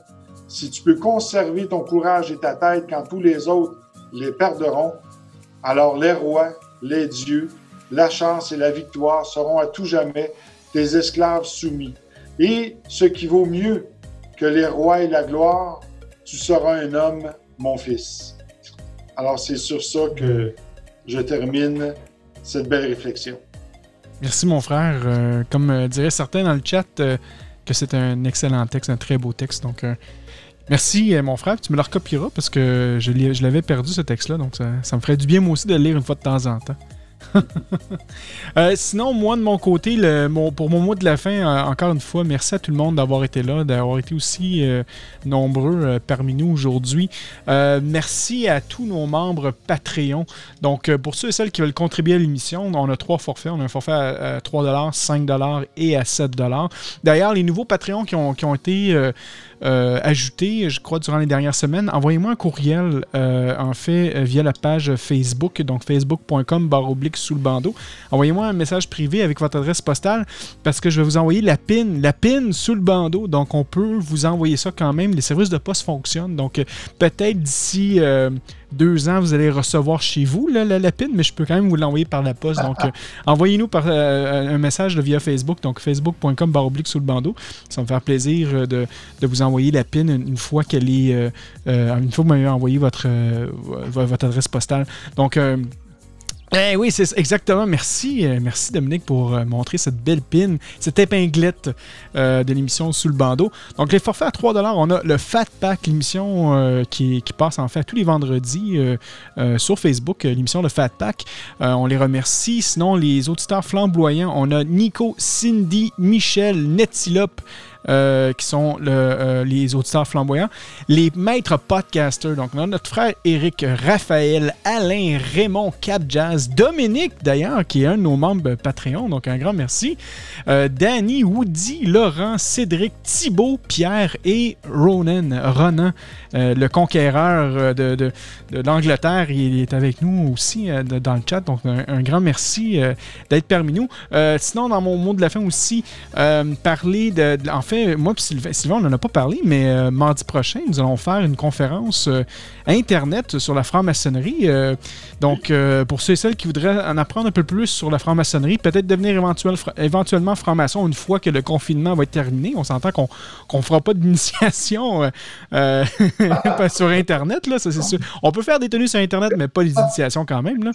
si tu peux conserver ton courage et ta tête quand tous les autres les perdront, alors les rois, les dieux, la chance et la victoire seront à tout jamais tes esclaves soumis. Et ce qui vaut mieux que les rois et la gloire, tu seras un homme, mon fils. Alors c'est sur ça que je termine cette belle réflexion. Merci mon frère. Euh, comme euh, diraient certains dans le chat, euh, que c'est un excellent texte, un très beau texte. Donc merci mon frère. Tu me le recopieras parce que je, l'avais perdu ce texte-là. Donc ça me ferait du bien moi aussi de le lire une fois de temps en temps. Euh, sinon, moi, de mon côté, pour mon mot de la fin, euh, encore une fois, merci à tout le monde d'avoir été là, d'avoir été aussi euh, nombreux parmi nous aujourd'hui. Merci à tous nos membres Patreon. Donc, pour ceux et celles qui veulent contribuer à l'émission, on a trois forfaits. On a un forfait à, à 3 5 et à 7 D'ailleurs, les nouveaux Patreons qui ont, qui ont été euh, ajoutés, je crois, durant les dernières semaines, envoyez-moi un courriel, euh, en fait, euh, via la page Facebook, donc facebook.com oblique sous le bandeau. Envoyez-moi un message privé avec votre adresse postale parce que je vais vous envoyer la PIN, la PIN sous le bandeau. Donc, on peut vous envoyer ça quand même. Les services de poste fonctionnent. Donc, euh, peut-être d'ici deux ans, vous allez recevoir chez vous la, la, la PIN, mais je peux quand même vous l'envoyer par la poste. Donc, euh, envoyez-nous par euh, un message là, via Facebook, donc facebook.com barre oblique sous le bandeau. Ça va me faire plaisir euh, de, de vous envoyer la PIN une, une fois qu'elle est. euh, une fois que vous m'avez envoyé votre, vo- votre adresse postale. Donc, euh, eh oui, c'est exactement. Merci, euh, merci Dominique pour euh, montrer cette belle pin, cette épinglette euh, de l'émission sous le bandeau. Donc les forfaits à 3 on a le Fat Pack, l'émission qui, passe en fait tous les vendredis sur Facebook, l'émission Le Fat Pack. On les remercie. Sinon, les auditeurs flamboyants, on a Nico, Cindy, Michel, Netilope. Euh, qui sont euh, les auditeurs flamboyants, les maîtres podcasters. Donc, notre frère Eric, Raphaël, Alain, Raymond, Cap Jazz, Dominique d'ailleurs, qui est un de nos membres Patreon. Donc, un grand merci. Euh, Danny, Woody, Laurent, Cédric, Thibaut, Pierre et Ronan, Ronan, le conquéreur de, l'Angleterre. Il est avec nous aussi dans le chat. Donc, un, grand merci d'être parmi nous. Sinon, dans mon mot de la fin aussi, parler de, de- moi et Sylvain, on n'en a pas parlé, mais euh, mardi prochain, nous allons faire une conférence euh, Internet sur la franc-maçonnerie. Euh, donc, pour ceux et celles qui voudraient en apprendre un peu plus sur la franc-maçonnerie, peut-être devenir éventuellement franc-maçon une fois que le confinement va être terminé. On s'entend qu'on ne fera pas d'initiation sur Internet, là, ça c'est sûr. On peut faire des tenues sur Internet, mais pas les initiations quand même. Là.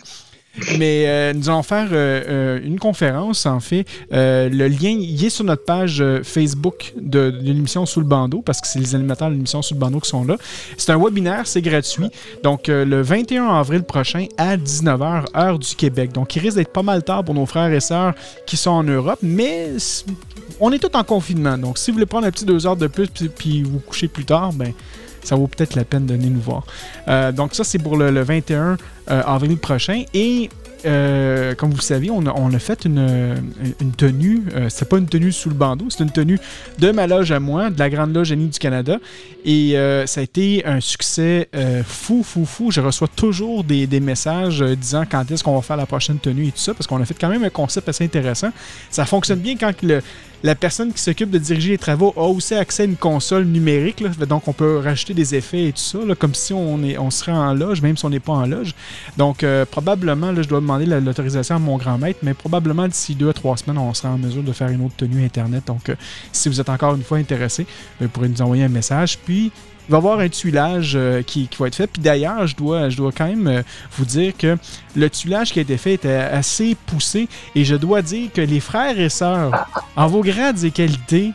Mais euh, nous allons faire euh, euh, une conférence, en fait. Le lien, il est sur notre page Facebook de, l'émission Sous le bandeau, parce que c'est les animateurs de l'émission Sous le bandeau qui sont là. C'est un webinaire, c'est gratuit. Donc, le 21 avril prochain à 19h, heure du Québec. Donc, il risque d'être pas mal tard pour nos frères et sœurs qui sont en Europe, mais on est tous en confinement. Donc, si vous voulez prendre un petit deux heures de plus puis, puis vous coucher plus tard, ben ça vaut peut-être la peine de venir nous voir. Euh, donc ça, c'est pour le, le 21 euh, avril prochain. Et euh, comme vous le savez, on a, fait une, tenue. euh, c'est pas une tenue sous le bandeau, c'est une tenue de ma loge à moi, de la Grande Loge Annie du Canada. Et ça a été un succès fou, fou, fou. Je reçois toujours des, messages disant quand est-ce qu'on va faire la prochaine tenue et tout ça, parce qu'on a fait quand même un concept assez intéressant. Ça fonctionne bien quand le, la personne qui s'occupe de diriger les travaux a aussi accès à une console numérique. donc, on peut rajouter des effets et tout ça, comme si on, est, on serait en loge, même si on n'est pas en loge. Donc, euh, probablement, là, je dois demander la- l'autorisation à mon grand maître, mais probablement d'ici deux à trois semaines, on sera en mesure de faire une autre tenue Internet. Donc, euh, si vous êtes encore une fois intéressé, vous pourrez nous envoyer un message. Puis, il va y avoir un tuilage euh, qui, va être fait. Puis d'ailleurs, je dois, je dois quand même euh, vous dire que le tuilage qui a été fait était assez poussé. Et je dois dire que les frères et sœurs, en vos grades et qualités,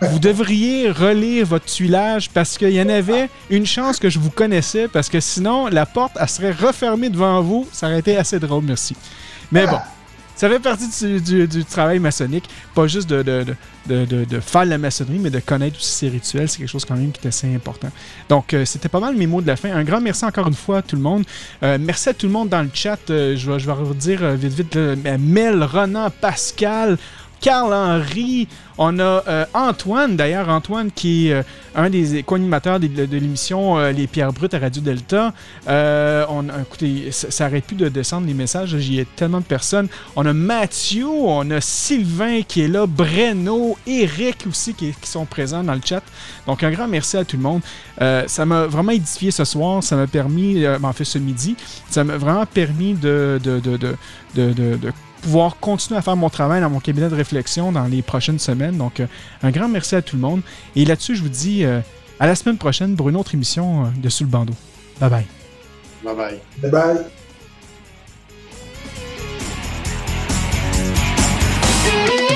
vous devriez relire votre tuilage parce qu'il y en avait une chance que je vous connaissais parce que sinon, la porte, elle serait refermée devant vous. Ça aurait été assez drôle, merci. Mais bon, ça fait partie du, travail maçonnique. Pas juste de- de- faire la maçonnerie, mais de connaître aussi ses rituels. C'est quelque chose quand même qui est assez important. Donc, euh, c'était pas mal mes mots de la fin. Un grand merci encore une fois à tout le monde. Euh, merci à tout le monde dans le chat. Euh, je, vais, je vais vous dire euh, vite, vite. Mel, Ronan, Pascal, Carl-Henri, on a euh, Antoine, d'ailleurs, Antoine qui est euh, un des co-animateurs de, l'émission euh, Les Pierres Brutes à Radio Delta. Écoutez, ça, ça arrête plus de descendre les messages, j'y ai tellement de personnes. On a Mathieu, on a Sylvain qui est là, Breno, Eric aussi qui, sont présents dans le chat. Donc un grand merci à tout le monde. Ça m'a vraiment édifié ce soir, ça m'a permis, ben, en fait ce midi, ça m'a vraiment permis de pouvoir continuer à faire mon travail dans mon cabinet de réflexion dans les prochaines semaines. Donc, euh, un grand merci à tout le monde. Et là-dessus, je vous dis euh, à la semaine prochaine pour une autre émission euh, de Sous le bandeau. Bye bye. Bye bye. Bye bye. bye.